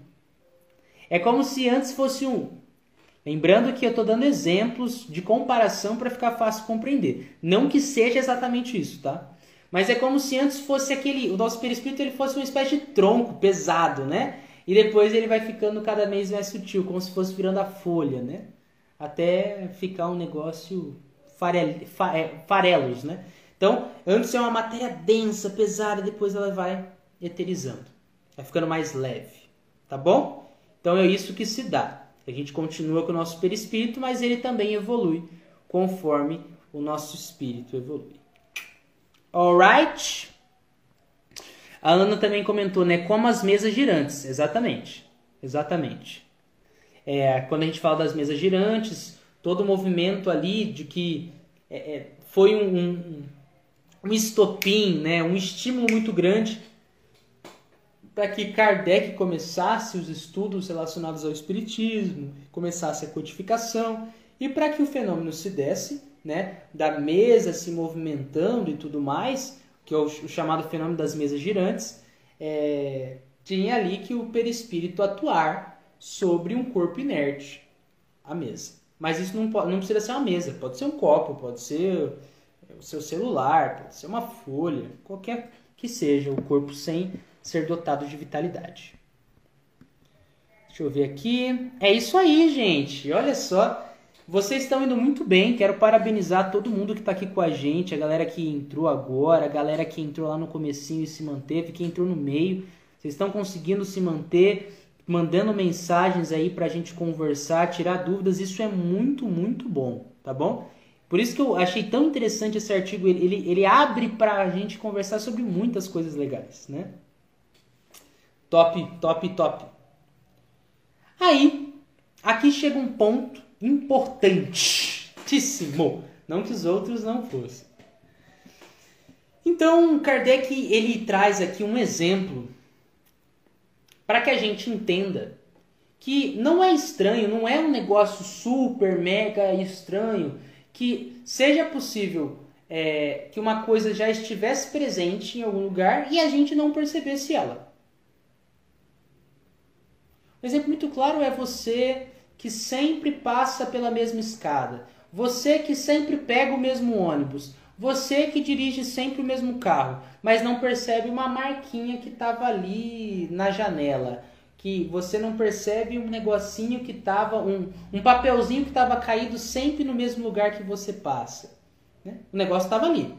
É como se antes fosse um. Lembrando que eu estou dando exemplos de comparação para ficar fácil compreender. Não que seja exatamente isso, tá? Mas é como se antes fosse aquele. O nosso perispírito ele fosse uma espécie de tronco pesado, né? E depois ele vai ficando cada vez mais sutil, como se fosse virando a folha, né? Até ficar um negócio é, farelos, né? Então, antes é uma matéria densa, pesada, depois ela vai eterizando. Vai ficando mais leve, tá bom? Então é isso que se dá. A gente continua com o nosso perispírito, mas ele também evolui conforme o nosso espírito evolui. Alright? A Ana também comentou, né? Como as mesas girantes. Exatamente. Exatamente. É, quando a gente fala das mesas girantes, todo o movimento ali de que é, é, foi um, um, um estopim, né? um estímulo muito grande para que Kardec começasse os estudos relacionados ao espiritismo, começasse a codificação e para que o fenômeno se desse, né, da mesa se movimentando e tudo mais, que é o, o chamado fenômeno das mesas girantes, é, tinha ali que o perispírito atuar sobre um corpo inerte, a mesa. Mas isso não, pode, não precisa ser uma mesa, pode ser um copo, pode ser o seu celular, pode ser uma folha, qualquer que seja o corpo sem ser dotado de vitalidade. Deixa eu ver aqui. É isso aí, gente. Olha só. Vocês estão indo muito bem, quero parabenizar todo mundo que está aqui com a gente, a galera que entrou agora, a galera que entrou lá no comecinho e se manteve, que entrou no meio. Vocês estão conseguindo se manter, mandando mensagens aí para a gente conversar, tirar dúvidas, isso é muito, muito bom, tá bom? Por isso que eu achei tão interessante esse artigo, ele, ele, ele abre para a gente conversar sobre muitas coisas legais, né? Top, top, top. Aí, aqui chega um ponto importantíssimo. Não que os outros não fossem. Então, Kardec ele traz aqui um exemplo para que a gente entenda que não é estranho, não é um negócio super mega estranho que seja possível é, que uma coisa já estivesse presente em algum lugar e a gente não percebesse ela. Um exemplo muito claro é você que sempre passa pela mesma escada, você que sempre pega o mesmo ônibus, você que dirige sempre o mesmo carro, mas não percebe uma marquinha que estava ali na janela, que você não percebe um negocinho que estava, um, um papelzinho que estava caído sempre no mesmo lugar que você passa. Né? O negócio estava ali,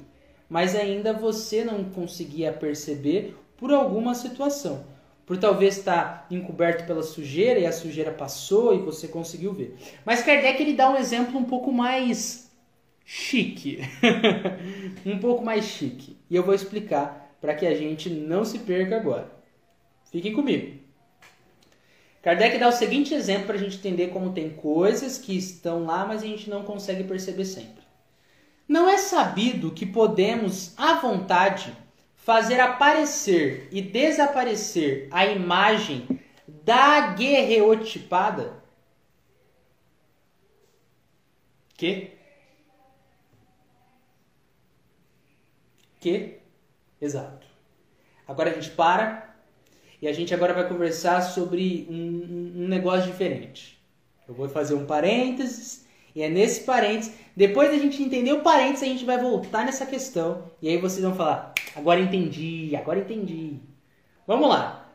mas ainda você não conseguia perceber por alguma situação por talvez estar encoberto pela sujeira e a sujeira passou e você conseguiu ver. Mas Kardec ele dá um exemplo um pouco mais chique. *laughs* um pouco mais chique. E eu vou explicar para que a gente não se perca agora. Fiquem comigo. Kardec dá o seguinte exemplo para a gente entender como tem coisas que estão lá, mas a gente não consegue perceber sempre. Não é sabido que podemos, à vontade, fazer aparecer e desaparecer a imagem da guerreotipada? Que? Que? Exato. Agora a gente para e a gente agora vai conversar sobre um, um negócio diferente. Eu vou fazer um parênteses e é nesse parênteses, depois da gente entender o parênteses, a gente vai voltar nessa questão. E aí vocês vão falar, agora entendi, agora entendi. Vamos lá.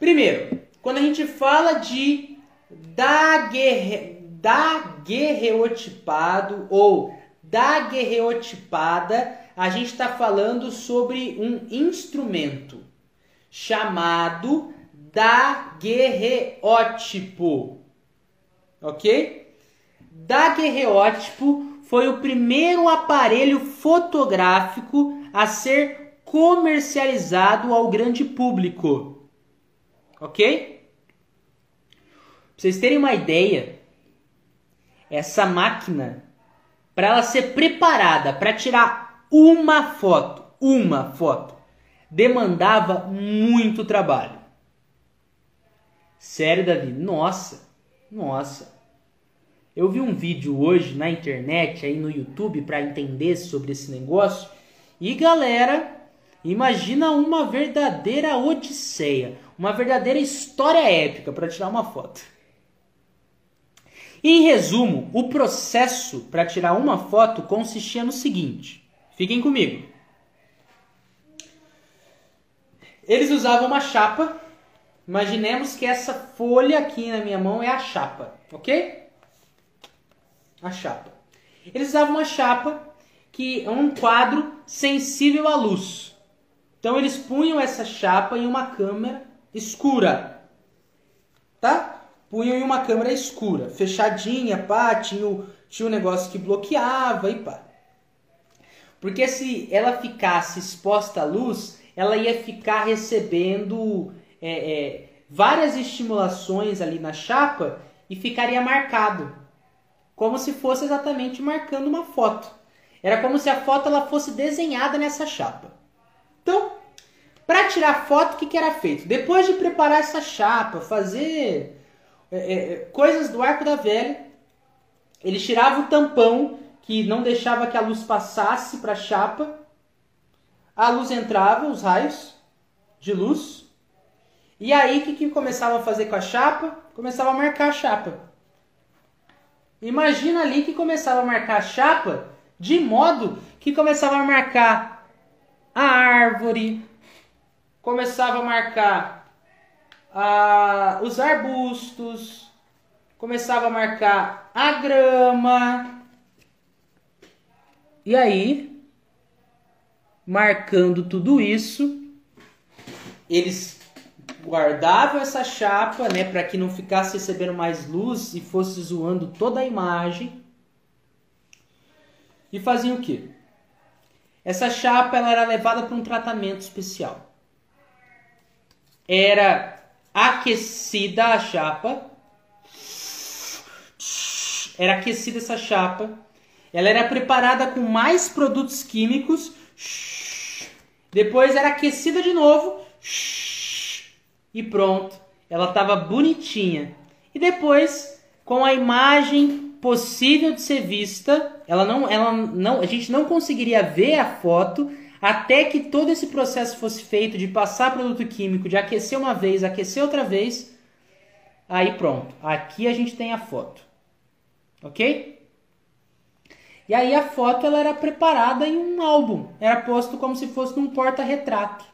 Primeiro, quando a gente fala de daguerre, daguerreotipado ou daguerreotipada, a gente está falando sobre um instrumento chamado daguerreótipo. Ok? Daguerreótipo foi o primeiro aparelho fotográfico a ser comercializado ao grande público. Ok? vocês terem uma ideia, essa máquina, para ela ser preparada para tirar uma foto, uma foto, demandava muito trabalho. Sério, Davi? Nossa, nossa. Eu vi um vídeo hoje na internet, aí no YouTube, para entender sobre esse negócio. E galera, imagina uma verdadeira odisseia, uma verdadeira história épica para tirar uma foto. Em resumo, o processo para tirar uma foto consistia no seguinte: fiquem comigo. Eles usavam uma chapa. Imaginemos que essa folha aqui na minha mão é a chapa, ok? A chapa. Eles usavam uma chapa que é um quadro sensível à luz. Então eles punham essa chapa em uma câmera escura, tá? Punham em uma câmera escura, fechadinha, pá, tinha o, tinha um negócio que bloqueava e pá. Porque se ela ficasse exposta à luz, ela ia ficar recebendo é, é, várias estimulações ali na chapa e ficaria marcado como se fosse exatamente marcando uma foto. Era como se a foto ela fosse desenhada nessa chapa. Então, para tirar foto, o que, que era feito? Depois de preparar essa chapa, fazer é, é, coisas do arco da velha, ele tirava o tampão que não deixava que a luz passasse para a chapa. A luz entrava, os raios de luz. E aí, o que, que começava a fazer com a chapa? Começava a marcar a chapa. Imagina ali que começava a marcar a chapa de modo que começava a marcar a árvore, começava a marcar a, os arbustos, começava a marcar a grama. E aí, marcando tudo isso, eles guardavam essa chapa, né, para que não ficasse recebendo mais luz e fosse zoando toda a imagem. E faziam o quê? Essa chapa ela era levada para um tratamento especial. Era aquecida a chapa. Era aquecida essa chapa. Ela era preparada com mais produtos químicos. Depois era aquecida de novo e pronto, ela estava bonitinha. E depois, com a imagem possível de ser vista, ela não, ela não, a gente não conseguiria ver a foto até que todo esse processo fosse feito de passar produto químico, de aquecer uma vez, aquecer outra vez. Aí pronto, aqui a gente tem a foto. OK? E aí a foto ela era preparada em um álbum, era posto como se fosse num porta-retrato.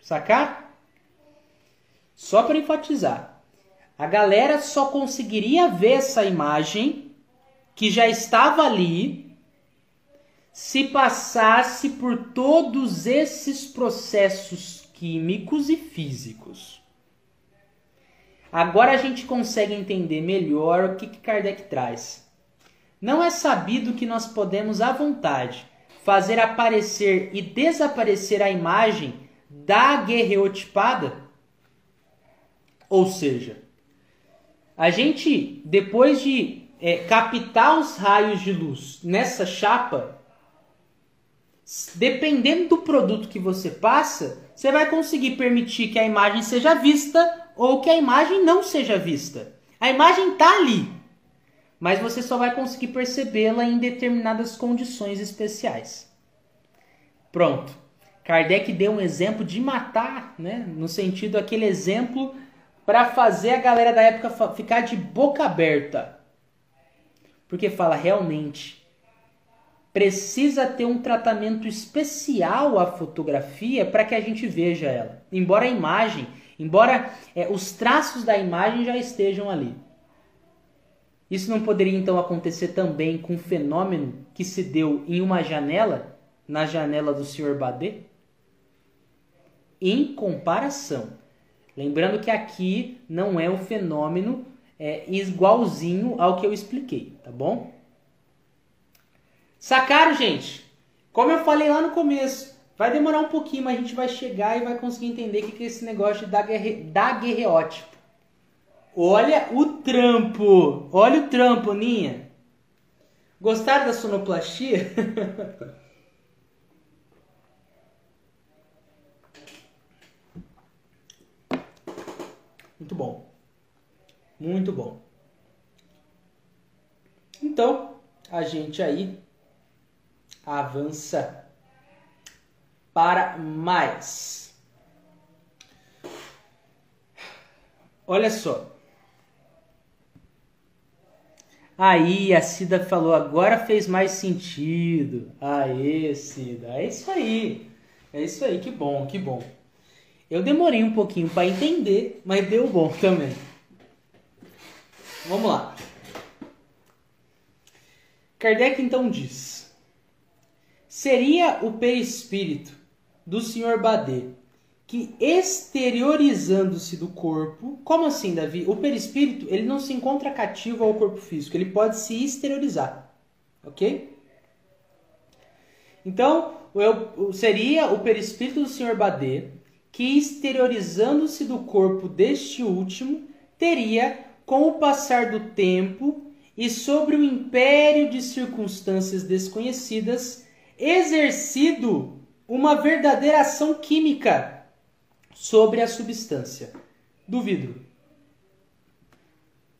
Sacar? Só para enfatizar, a galera só conseguiria ver essa imagem que já estava ali se passasse por todos esses processos químicos e físicos. Agora a gente consegue entender melhor o que, que Kardec traz. Não é sabido que nós podemos à vontade fazer aparecer e desaparecer a imagem da guerreotipada ou seja, a gente, depois de é, captar os raios de luz nessa chapa, dependendo do produto que você passa, você vai conseguir permitir que a imagem seja vista ou que a imagem não seja vista. A imagem está ali, mas você só vai conseguir percebê-la em determinadas condições especiais. Pronto. Kardec deu um exemplo de matar, né? no sentido aquele exemplo para fazer a galera da época ficar de boca aberta. Porque fala realmente precisa ter um tratamento especial a fotografia para que a gente veja ela. Embora a imagem, embora é, os traços da imagem já estejam ali. Isso não poderia então acontecer também com um fenômeno que se deu em uma janela, na janela do Sr. Badet? Em comparação, Lembrando que aqui não é um fenômeno é, igualzinho ao que eu expliquei, tá bom? Sacaram, gente? Como eu falei lá no começo, vai demorar um pouquinho, mas a gente vai chegar e vai conseguir entender o que é esse negócio de daguerreótipo. Olha o trampo! Olha o trampo, Ninha! Gostaram da sonoplastia? *laughs* Muito bom. Muito bom. Então, a gente aí avança para mais. Olha só. Aí a Cida falou, agora fez mais sentido. Aê, Cida. É isso aí. É isso aí, que bom, que bom. Eu demorei um pouquinho para entender, mas deu bom também. Vamos lá. Kardec então diz: Seria o perispírito do Sr. Badê que exteriorizando-se do corpo, como assim, Davi? O perispírito, ele não se encontra cativo ao corpo físico, ele pode se exteriorizar. OK? Então, seria o perispírito do Sr. Badê que, exteriorizando-se do corpo deste último, teria, com o passar do tempo e sobre o império de circunstâncias desconhecidas, exercido uma verdadeira ação química sobre a substância do vidro.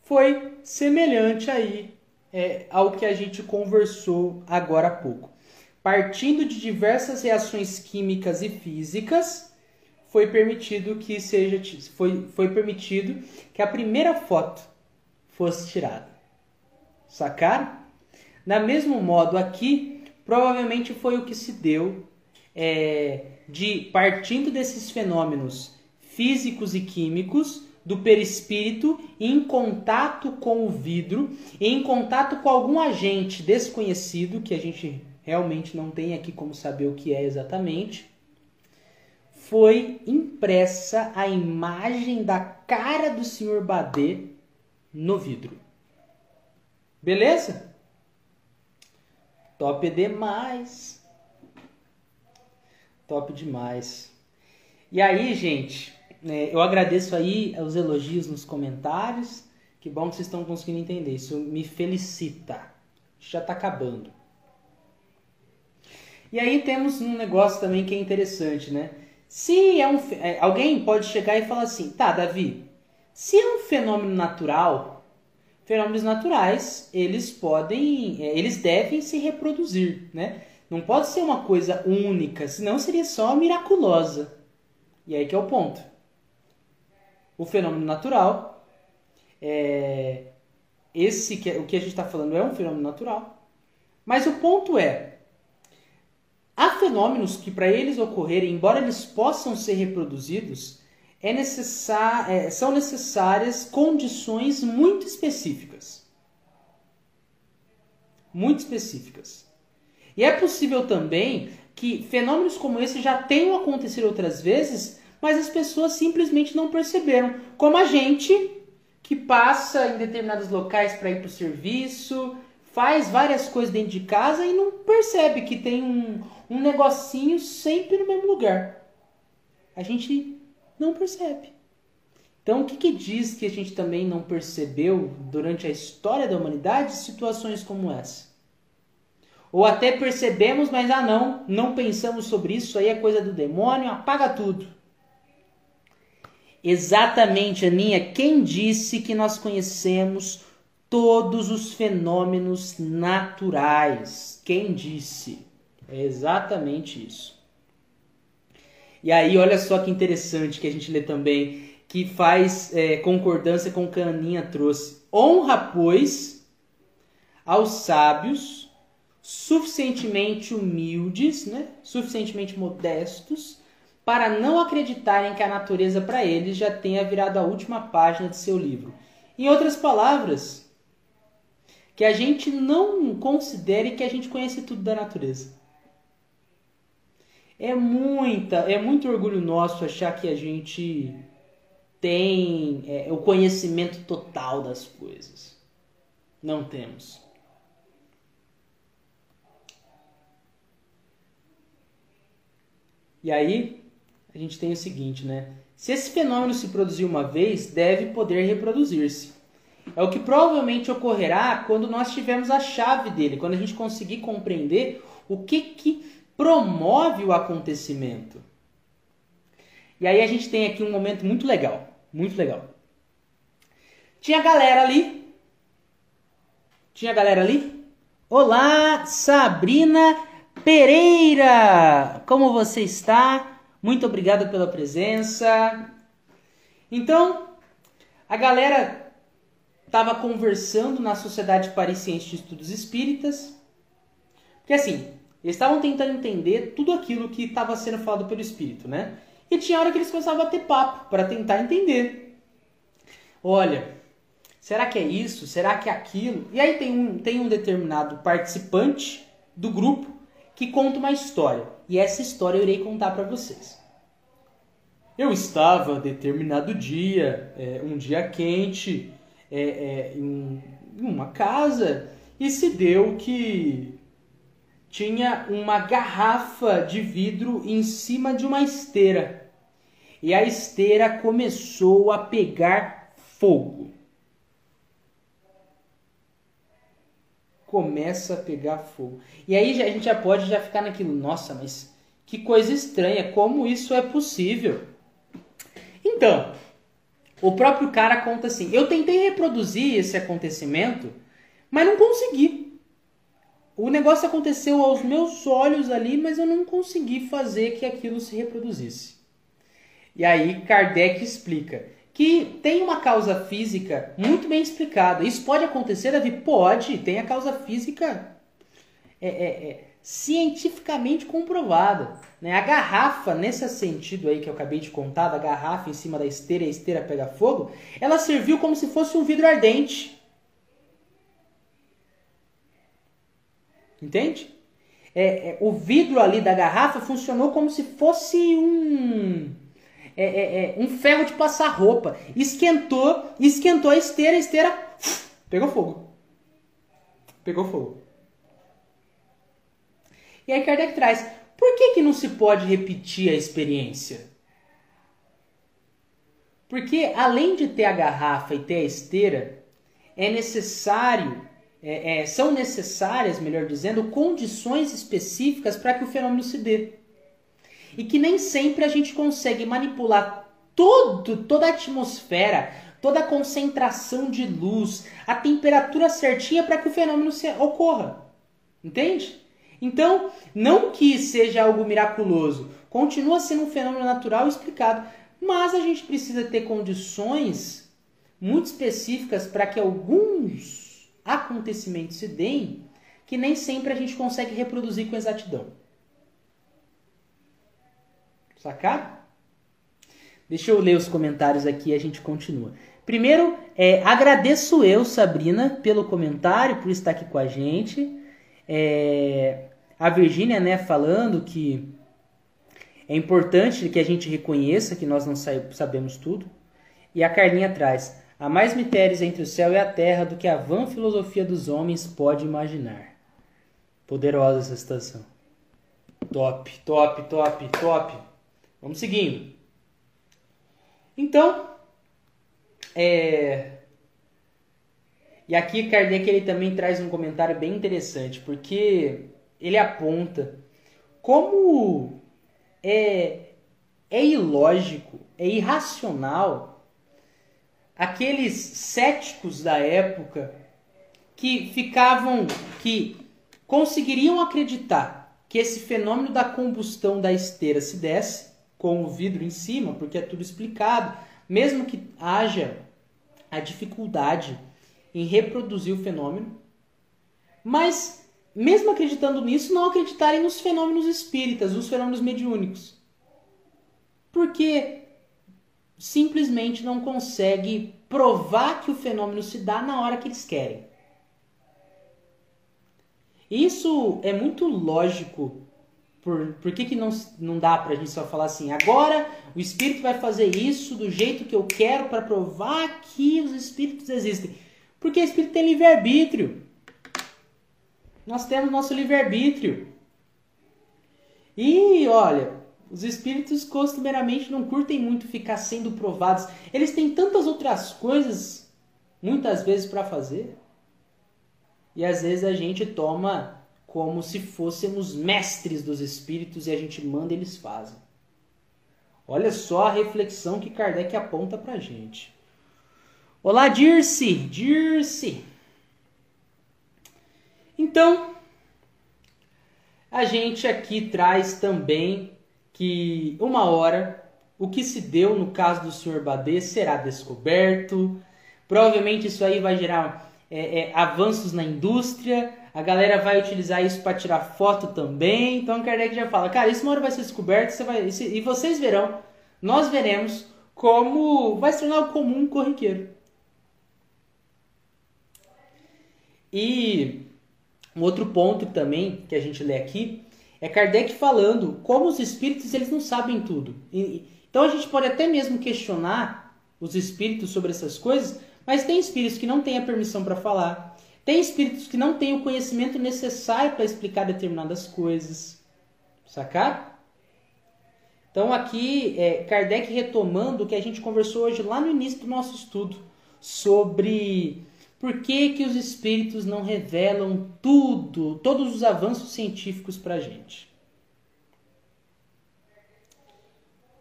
Foi semelhante aí é, ao que a gente conversou agora há pouco. Partindo de diversas reações químicas e físicas, foi permitido que seja foi, foi permitido que a primeira foto fosse tirada. Sacaram? Na mesmo modo aqui, provavelmente foi o que se deu é, de partindo desses fenômenos físicos e químicos do perispírito em contato com o vidro, em contato com algum agente desconhecido que a gente realmente não tem aqui como saber o que é exatamente foi impressa a imagem da cara do Sr. Badê no vidro. Beleza? Top demais. Top demais. E aí, gente, é, eu agradeço aí os elogios nos comentários. Que bom que vocês estão conseguindo entender. Isso me felicita. Já está acabando. E aí temos um negócio também que é interessante, né? Se é um. É, alguém pode chegar e falar assim, tá, Davi, se é um fenômeno natural, fenômenos naturais, eles podem. É, eles devem se reproduzir, né? Não pode ser uma coisa única, senão seria só miraculosa. E aí que é o ponto. O fenômeno natural, é, esse que, é, o que a gente está falando é um fenômeno natural, mas o ponto é, fenômenos que, para eles ocorrerem, embora eles possam ser reproduzidos, é necessar, é, são necessárias condições muito específicas. Muito específicas. E é possível também que fenômenos como esse já tenham acontecido outras vezes, mas as pessoas simplesmente não perceberam. Como a gente que passa em determinados locais para ir para o serviço, faz várias coisas dentro de casa e não percebe que tem um, um negocinho sempre no mesmo lugar. A gente não percebe. Então, o que, que diz que a gente também não percebeu durante a história da humanidade situações como essa? Ou até percebemos, mas ah não, não pensamos sobre isso, aí é coisa do demônio, apaga tudo. Exatamente, Aninha, quem disse que nós conhecemos todos os fenômenos naturais? Quem disse? É exatamente isso. E aí, olha só que interessante que a gente lê também, que faz é, concordância com o que a Aninha trouxe. Honra, pois, aos sábios, suficientemente humildes, né? suficientemente modestos, para não acreditarem que a natureza para eles já tenha virado a última página de seu livro. Em outras palavras, que a gente não considere que a gente conhece tudo da natureza. É muita, é muito orgulho nosso achar que a gente tem é, o conhecimento total das coisas. Não temos. E aí, a gente tem o seguinte, né? Se esse fenômeno se produziu uma vez, deve poder reproduzir-se. É o que provavelmente ocorrerá quando nós tivermos a chave dele, quando a gente conseguir compreender o que, que promove o acontecimento. E aí a gente tem aqui um momento muito legal, muito legal. Tinha galera ali. Tinha galera ali? Olá, Sabrina Pereira! Como você está? Muito obrigado pela presença. Então, a galera estava conversando na Sociedade Parisiense de Estudos Espíritas. Porque assim, eles estavam tentando entender tudo aquilo que estava sendo falado pelo Espírito, né? E tinha hora que eles começavam a ter papo para tentar entender. Olha, será que é isso? Será que é aquilo? E aí tem um, tem um determinado participante do grupo que conta uma história. E essa história eu irei contar para vocês. Eu estava determinado dia, é, um dia quente, é, é, em uma casa, e se deu que tinha uma garrafa de vidro em cima de uma esteira. E a esteira começou a pegar fogo. Começa a pegar fogo. E aí a gente já pode já ficar naquilo, nossa, mas que coisa estranha, como isso é possível? Então, o próprio cara conta assim: eu tentei reproduzir esse acontecimento, mas não consegui. O negócio aconteceu aos meus olhos ali, mas eu não consegui fazer que aquilo se reproduzisse. E aí Kardec explica que tem uma causa física muito bem explicada. Isso pode acontecer, Davi? Pode. Tem a causa física é, é, é, cientificamente comprovada. Né? A garrafa, nesse sentido aí que eu acabei de contar, da garrafa em cima da esteira e a esteira pega fogo, ela serviu como se fosse um vidro ardente. Entende? É, é, o vidro ali da garrafa funcionou como se fosse um é, é, é, um ferro de passar roupa. Esquentou, esquentou a esteira, a esteira pegou fogo. Pegou fogo. E aí Kardec traz, por que, que não se pode repetir a experiência? Porque além de ter a garrafa e ter a esteira, é necessário é, é, são necessárias, melhor dizendo, condições específicas para que o fenômeno se dê. E que nem sempre a gente consegue manipular todo, toda a atmosfera, toda a concentração de luz, a temperatura certinha para que o fenômeno se, ocorra. Entende? Então, não que seja algo miraculoso, continua sendo um fenômeno natural explicado, mas a gente precisa ter condições muito específicas para que alguns acontecimentos se deem que nem sempre a gente consegue reproduzir com exatidão. Sacado? Deixa eu ler os comentários aqui e a gente continua. Primeiro, é, agradeço eu, Sabrina, pelo comentário, por estar aqui com a gente. É, a Virgínia, né, falando que é importante que a gente reconheça que nós não sabemos tudo. E a Carlinha traz: Há mais mistérios entre o céu e a terra do que a vã filosofia dos homens pode imaginar. Poderosa essa citação. Top, top, top, top. Vamos seguindo. Então, é... E aqui Kardec ele também traz um comentário bem interessante, porque ele aponta como é, é ilógico, é irracional aqueles céticos da época que ficavam, que conseguiriam acreditar que esse fenômeno da combustão da esteira se desse com o vidro em cima, porque é tudo explicado, mesmo que haja a dificuldade em reproduzir o fenômeno, mas mesmo acreditando nisso, não acreditarem nos fenômenos espíritas, nos fenômenos mediúnicos. Porque simplesmente não consegue provar que o fenômeno se dá na hora que eles querem. Isso é muito lógico. Por, por que, que não, não dá pra gente só falar assim, agora o espírito vai fazer isso do jeito que eu quero para provar que os espíritos existem? Porque o espírito tem livre-arbítrio. Nós temos nosso livre-arbítrio. E olha, Os espíritos costumeiramente não curtem muito ficar sendo provados. Eles têm tantas outras coisas, muitas vezes, para fazer. E às vezes a gente toma como se fôssemos mestres dos espíritos e a gente manda eles fazem. Olha só a reflexão que Kardec aponta para gente. Olá, Dirce! Dirce! Então, a gente aqui traz também que uma hora o que se deu no caso do Sr. Badê será descoberto. Provavelmente isso aí vai gerar é, é, avanços na indústria, a galera vai utilizar isso para tirar foto também. Então Kardec já fala, cara, isso uma hora vai ser descoberto você vai, e vocês verão, nós veremos como vai se tornar o comum corriqueiro. E um outro ponto também que a gente lê aqui é Kardec falando como os espíritos eles não sabem tudo. Então a gente pode até mesmo questionar os espíritos sobre essas coisas, mas tem espíritos que não têm a permissão para falar. Tem espíritos que não têm o conhecimento necessário para explicar determinadas coisas. Sacar? Então aqui, é, Kardec retomando o que a gente conversou hoje lá no início do nosso estudo sobre por que, que os espíritos não revelam tudo, todos os avanços científicos para a gente.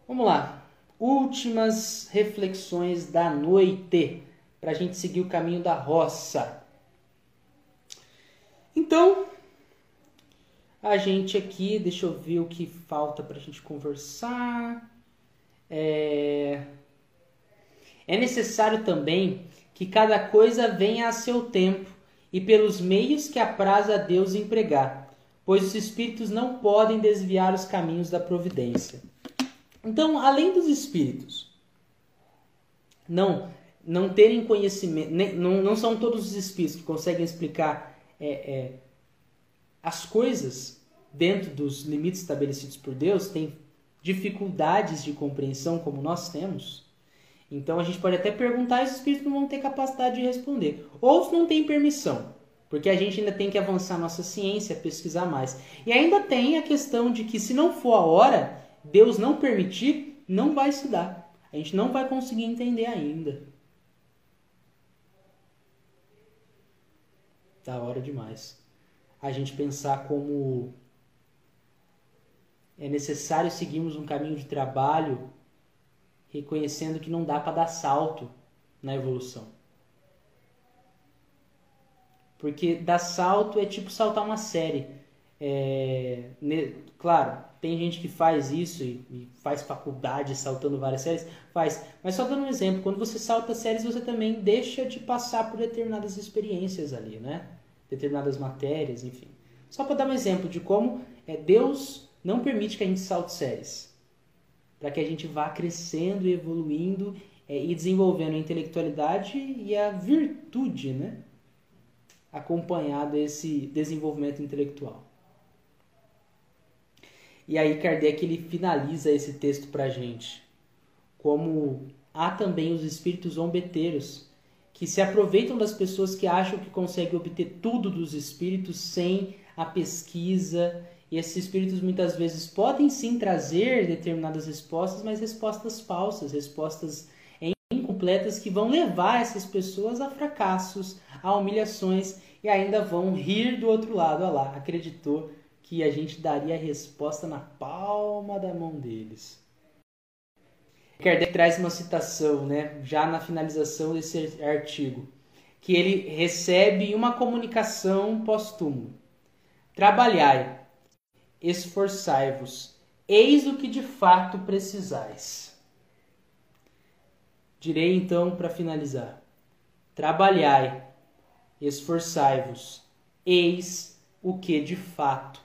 Vamos lá. Últimas reflexões da noite para a gente seguir o caminho da roça. Então, a gente aqui, deixa eu ver o que falta para a gente conversar. É... é necessário também que cada coisa venha a seu tempo e pelos meios que apraz a Deus empregar, pois os espíritos não podem desviar os caminhos da providência. Então, além dos espíritos não não terem conhecimento, não, não são todos os espíritos que conseguem explicar é, é, as coisas dentro dos limites estabelecidos por Deus, tem dificuldades de compreensão como nós temos. Então a gente pode até perguntar e os espíritos não vão ter capacidade de responder. Ou não tem permissão, porque a gente ainda tem que avançar nossa ciência, pesquisar mais. E ainda tem a questão de que se não for a hora, Deus não permitir, não vai se dar. A gente não vai conseguir entender ainda. Da hora demais. A gente pensar como é necessário seguirmos um caminho de trabalho reconhecendo que não dá para dar salto na evolução. Porque dar salto é tipo saltar uma série. É, ne, claro, tem gente que faz isso e, e, faz faculdade saltando várias séries, faz. Mas só dando um exemplo, quando você salta séries, você também deixa de passar por determinadas experiências ali, né? Determinadas matérias, enfim. Só para dar um exemplo de como é, Deus não permite que a gente salte séries para que a gente vá crescendo e evoluindo é, e desenvolvendo a intelectualidade e a virtude, né? Acompanhado esse desenvolvimento intelectual. E aí Kardec ele finaliza esse texto para a gente, como há também os espíritos zombeteiros que se aproveitam das pessoas que acham que conseguem obter tudo dos espíritos sem a pesquisa e esses espíritos muitas vezes podem sim trazer determinadas respostas, mas respostas falsas, respostas incompletas que vão levar essas pessoas a fracassos, a humilhações e ainda vão rir do outro lado. Olha lá, acreditou que a gente daria a resposta na palma da mão deles. Kardec traz uma citação, né, já na finalização desse artigo, que ele recebe uma comunicação póstumo. Trabalhai esforçai-vos, eis o que de fato precisais. Direi então para finalizar: trabalhai, esforçai-vos, eis o que de fato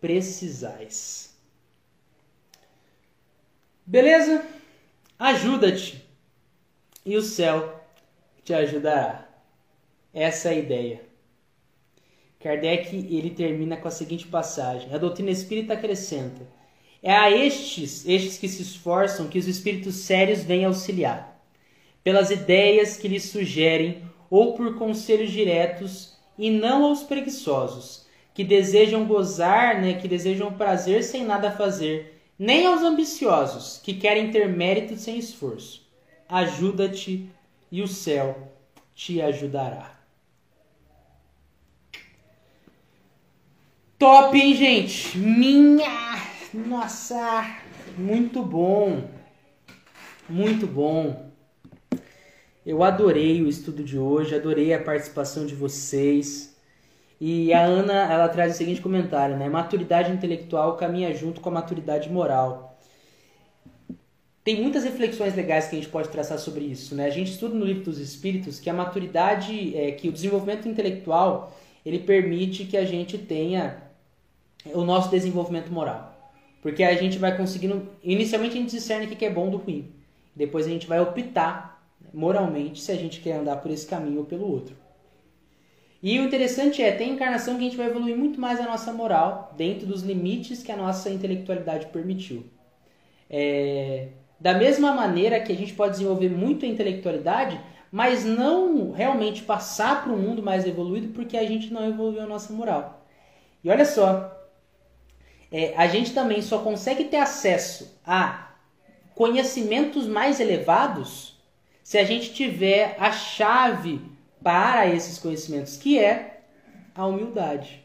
precisais. Beleza? Ajuda-te e o céu te ajudará. Essa é a ideia. Kardec ele termina com a seguinte passagem: A doutrina espírita acrescenta: É a estes, estes que se esforçam, que os espíritos sérios vêm auxiliar, pelas ideias que lhes sugerem ou por conselhos diretos, e não aos preguiçosos, que desejam gozar, né, que desejam prazer sem nada fazer, nem aos ambiciosos que querem ter mérito sem esforço. Ajuda-te e o céu te ajudará. Top, hein, gente? Minha! Nossa! Muito bom! Muito bom! Eu adorei o estudo de hoje, adorei a participação de vocês. E a Ana, ela traz o seguinte comentário, né? Maturidade intelectual caminha junto com a maturidade moral. Tem muitas reflexões legais que a gente pode traçar sobre isso, né? A gente estuda no livro dos Espíritos que a maturidade, é, que o desenvolvimento intelectual, ele permite que a gente tenha o nosso desenvolvimento moral. Porque a gente vai conseguindo, inicialmente a gente discerne o que é bom do ruim. Depois a gente vai optar moralmente se a gente quer andar por esse caminho ou pelo outro. E o interessante é, tem encarnação que a gente vai evoluir muito mais a nossa moral dentro dos limites que a nossa intelectualidade permitiu. É, da mesma maneira que a gente pode desenvolver muito a intelectualidade, mas não realmente passar para um mundo mais evoluído porque a gente não evoluiu a nossa moral. E olha só, é, a gente também só consegue ter acesso a conhecimentos mais elevados se a gente tiver a chave para esses conhecimentos, que é a humildade.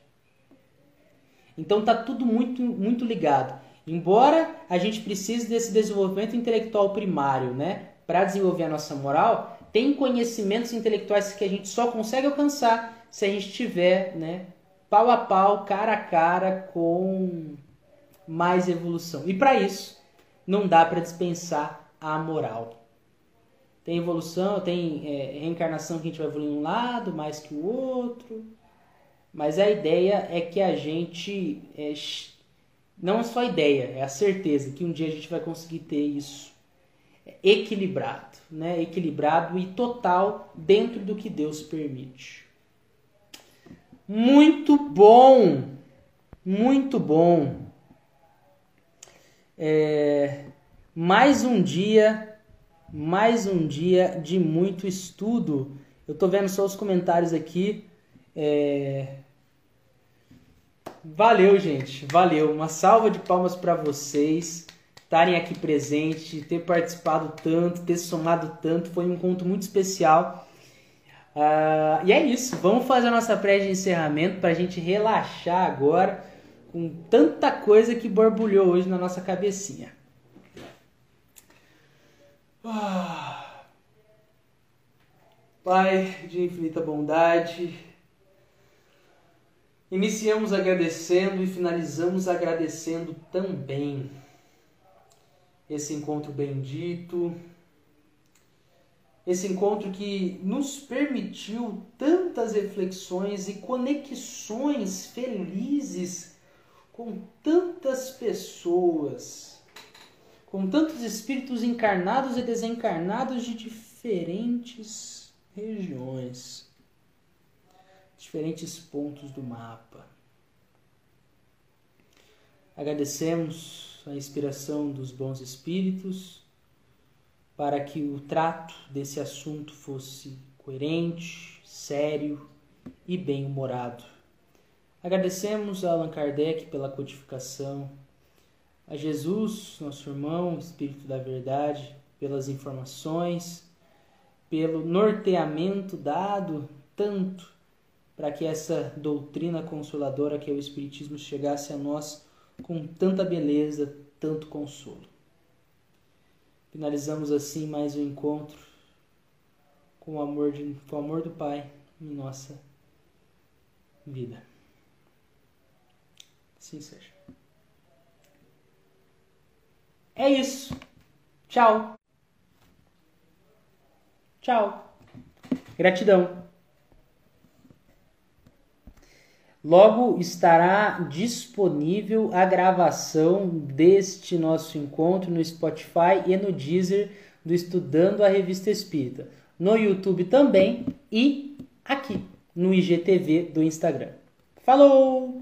Então tá tudo muito muito ligado. Embora a gente precise desse desenvolvimento intelectual primário, né, para desenvolver a nossa moral, tem conhecimentos intelectuais que a gente só consegue alcançar se a gente tiver, né, pau a pau, cara a cara com mais evolução. E para isso, não dá para dispensar a moral. Tem evolução, tem é, reencarnação que a gente vai evoluir um lado mais que o outro. Mas a ideia é que a gente. É, não é só a ideia, é a certeza que um dia a gente vai conseguir ter isso equilibrado, né? Equilibrado e total dentro do que Deus permite. Muito bom! Muito bom! É, mais um dia mais um dia de muito estudo. Eu tô vendo só os comentários aqui. É... Valeu, gente. Valeu. Uma salva de palmas para vocês estarem aqui presentes, ter participado tanto, ter somado tanto. Foi um encontro muito especial. Uh, e é isso. Vamos fazer a nossa pré de encerramento para a gente relaxar agora com tanta coisa que borbulhou hoje na nossa cabecinha. Ah. Pai de infinita bondade, iniciamos agradecendo e finalizamos agradecendo também esse encontro bendito, esse encontro que nos permitiu tantas reflexões e conexões felizes com tantas pessoas com tantos espíritos encarnados e desencarnados de diferentes regiões, diferentes pontos do mapa. Agradecemos a inspiração dos bons espíritos para que o trato desse assunto fosse coerente, sério e bem-humorado. Agradecemos a Allan Kardec pela codificação a Jesus, nosso irmão, Espírito da Verdade, pelas informações, pelo norteamento dado tanto para que essa doutrina consoladora que é o Espiritismo chegasse a nós com tanta beleza, tanto consolo. Finalizamos assim mais um encontro com o amor, de, com o amor do Pai em nossa vida. Assim seja. É isso. Tchau. Tchau. Gratidão. Logo estará disponível a gravação deste nosso encontro no Spotify e no Deezer do Estudando a Revista Espírita, no YouTube também e aqui no IGTV do Instagram. Falou!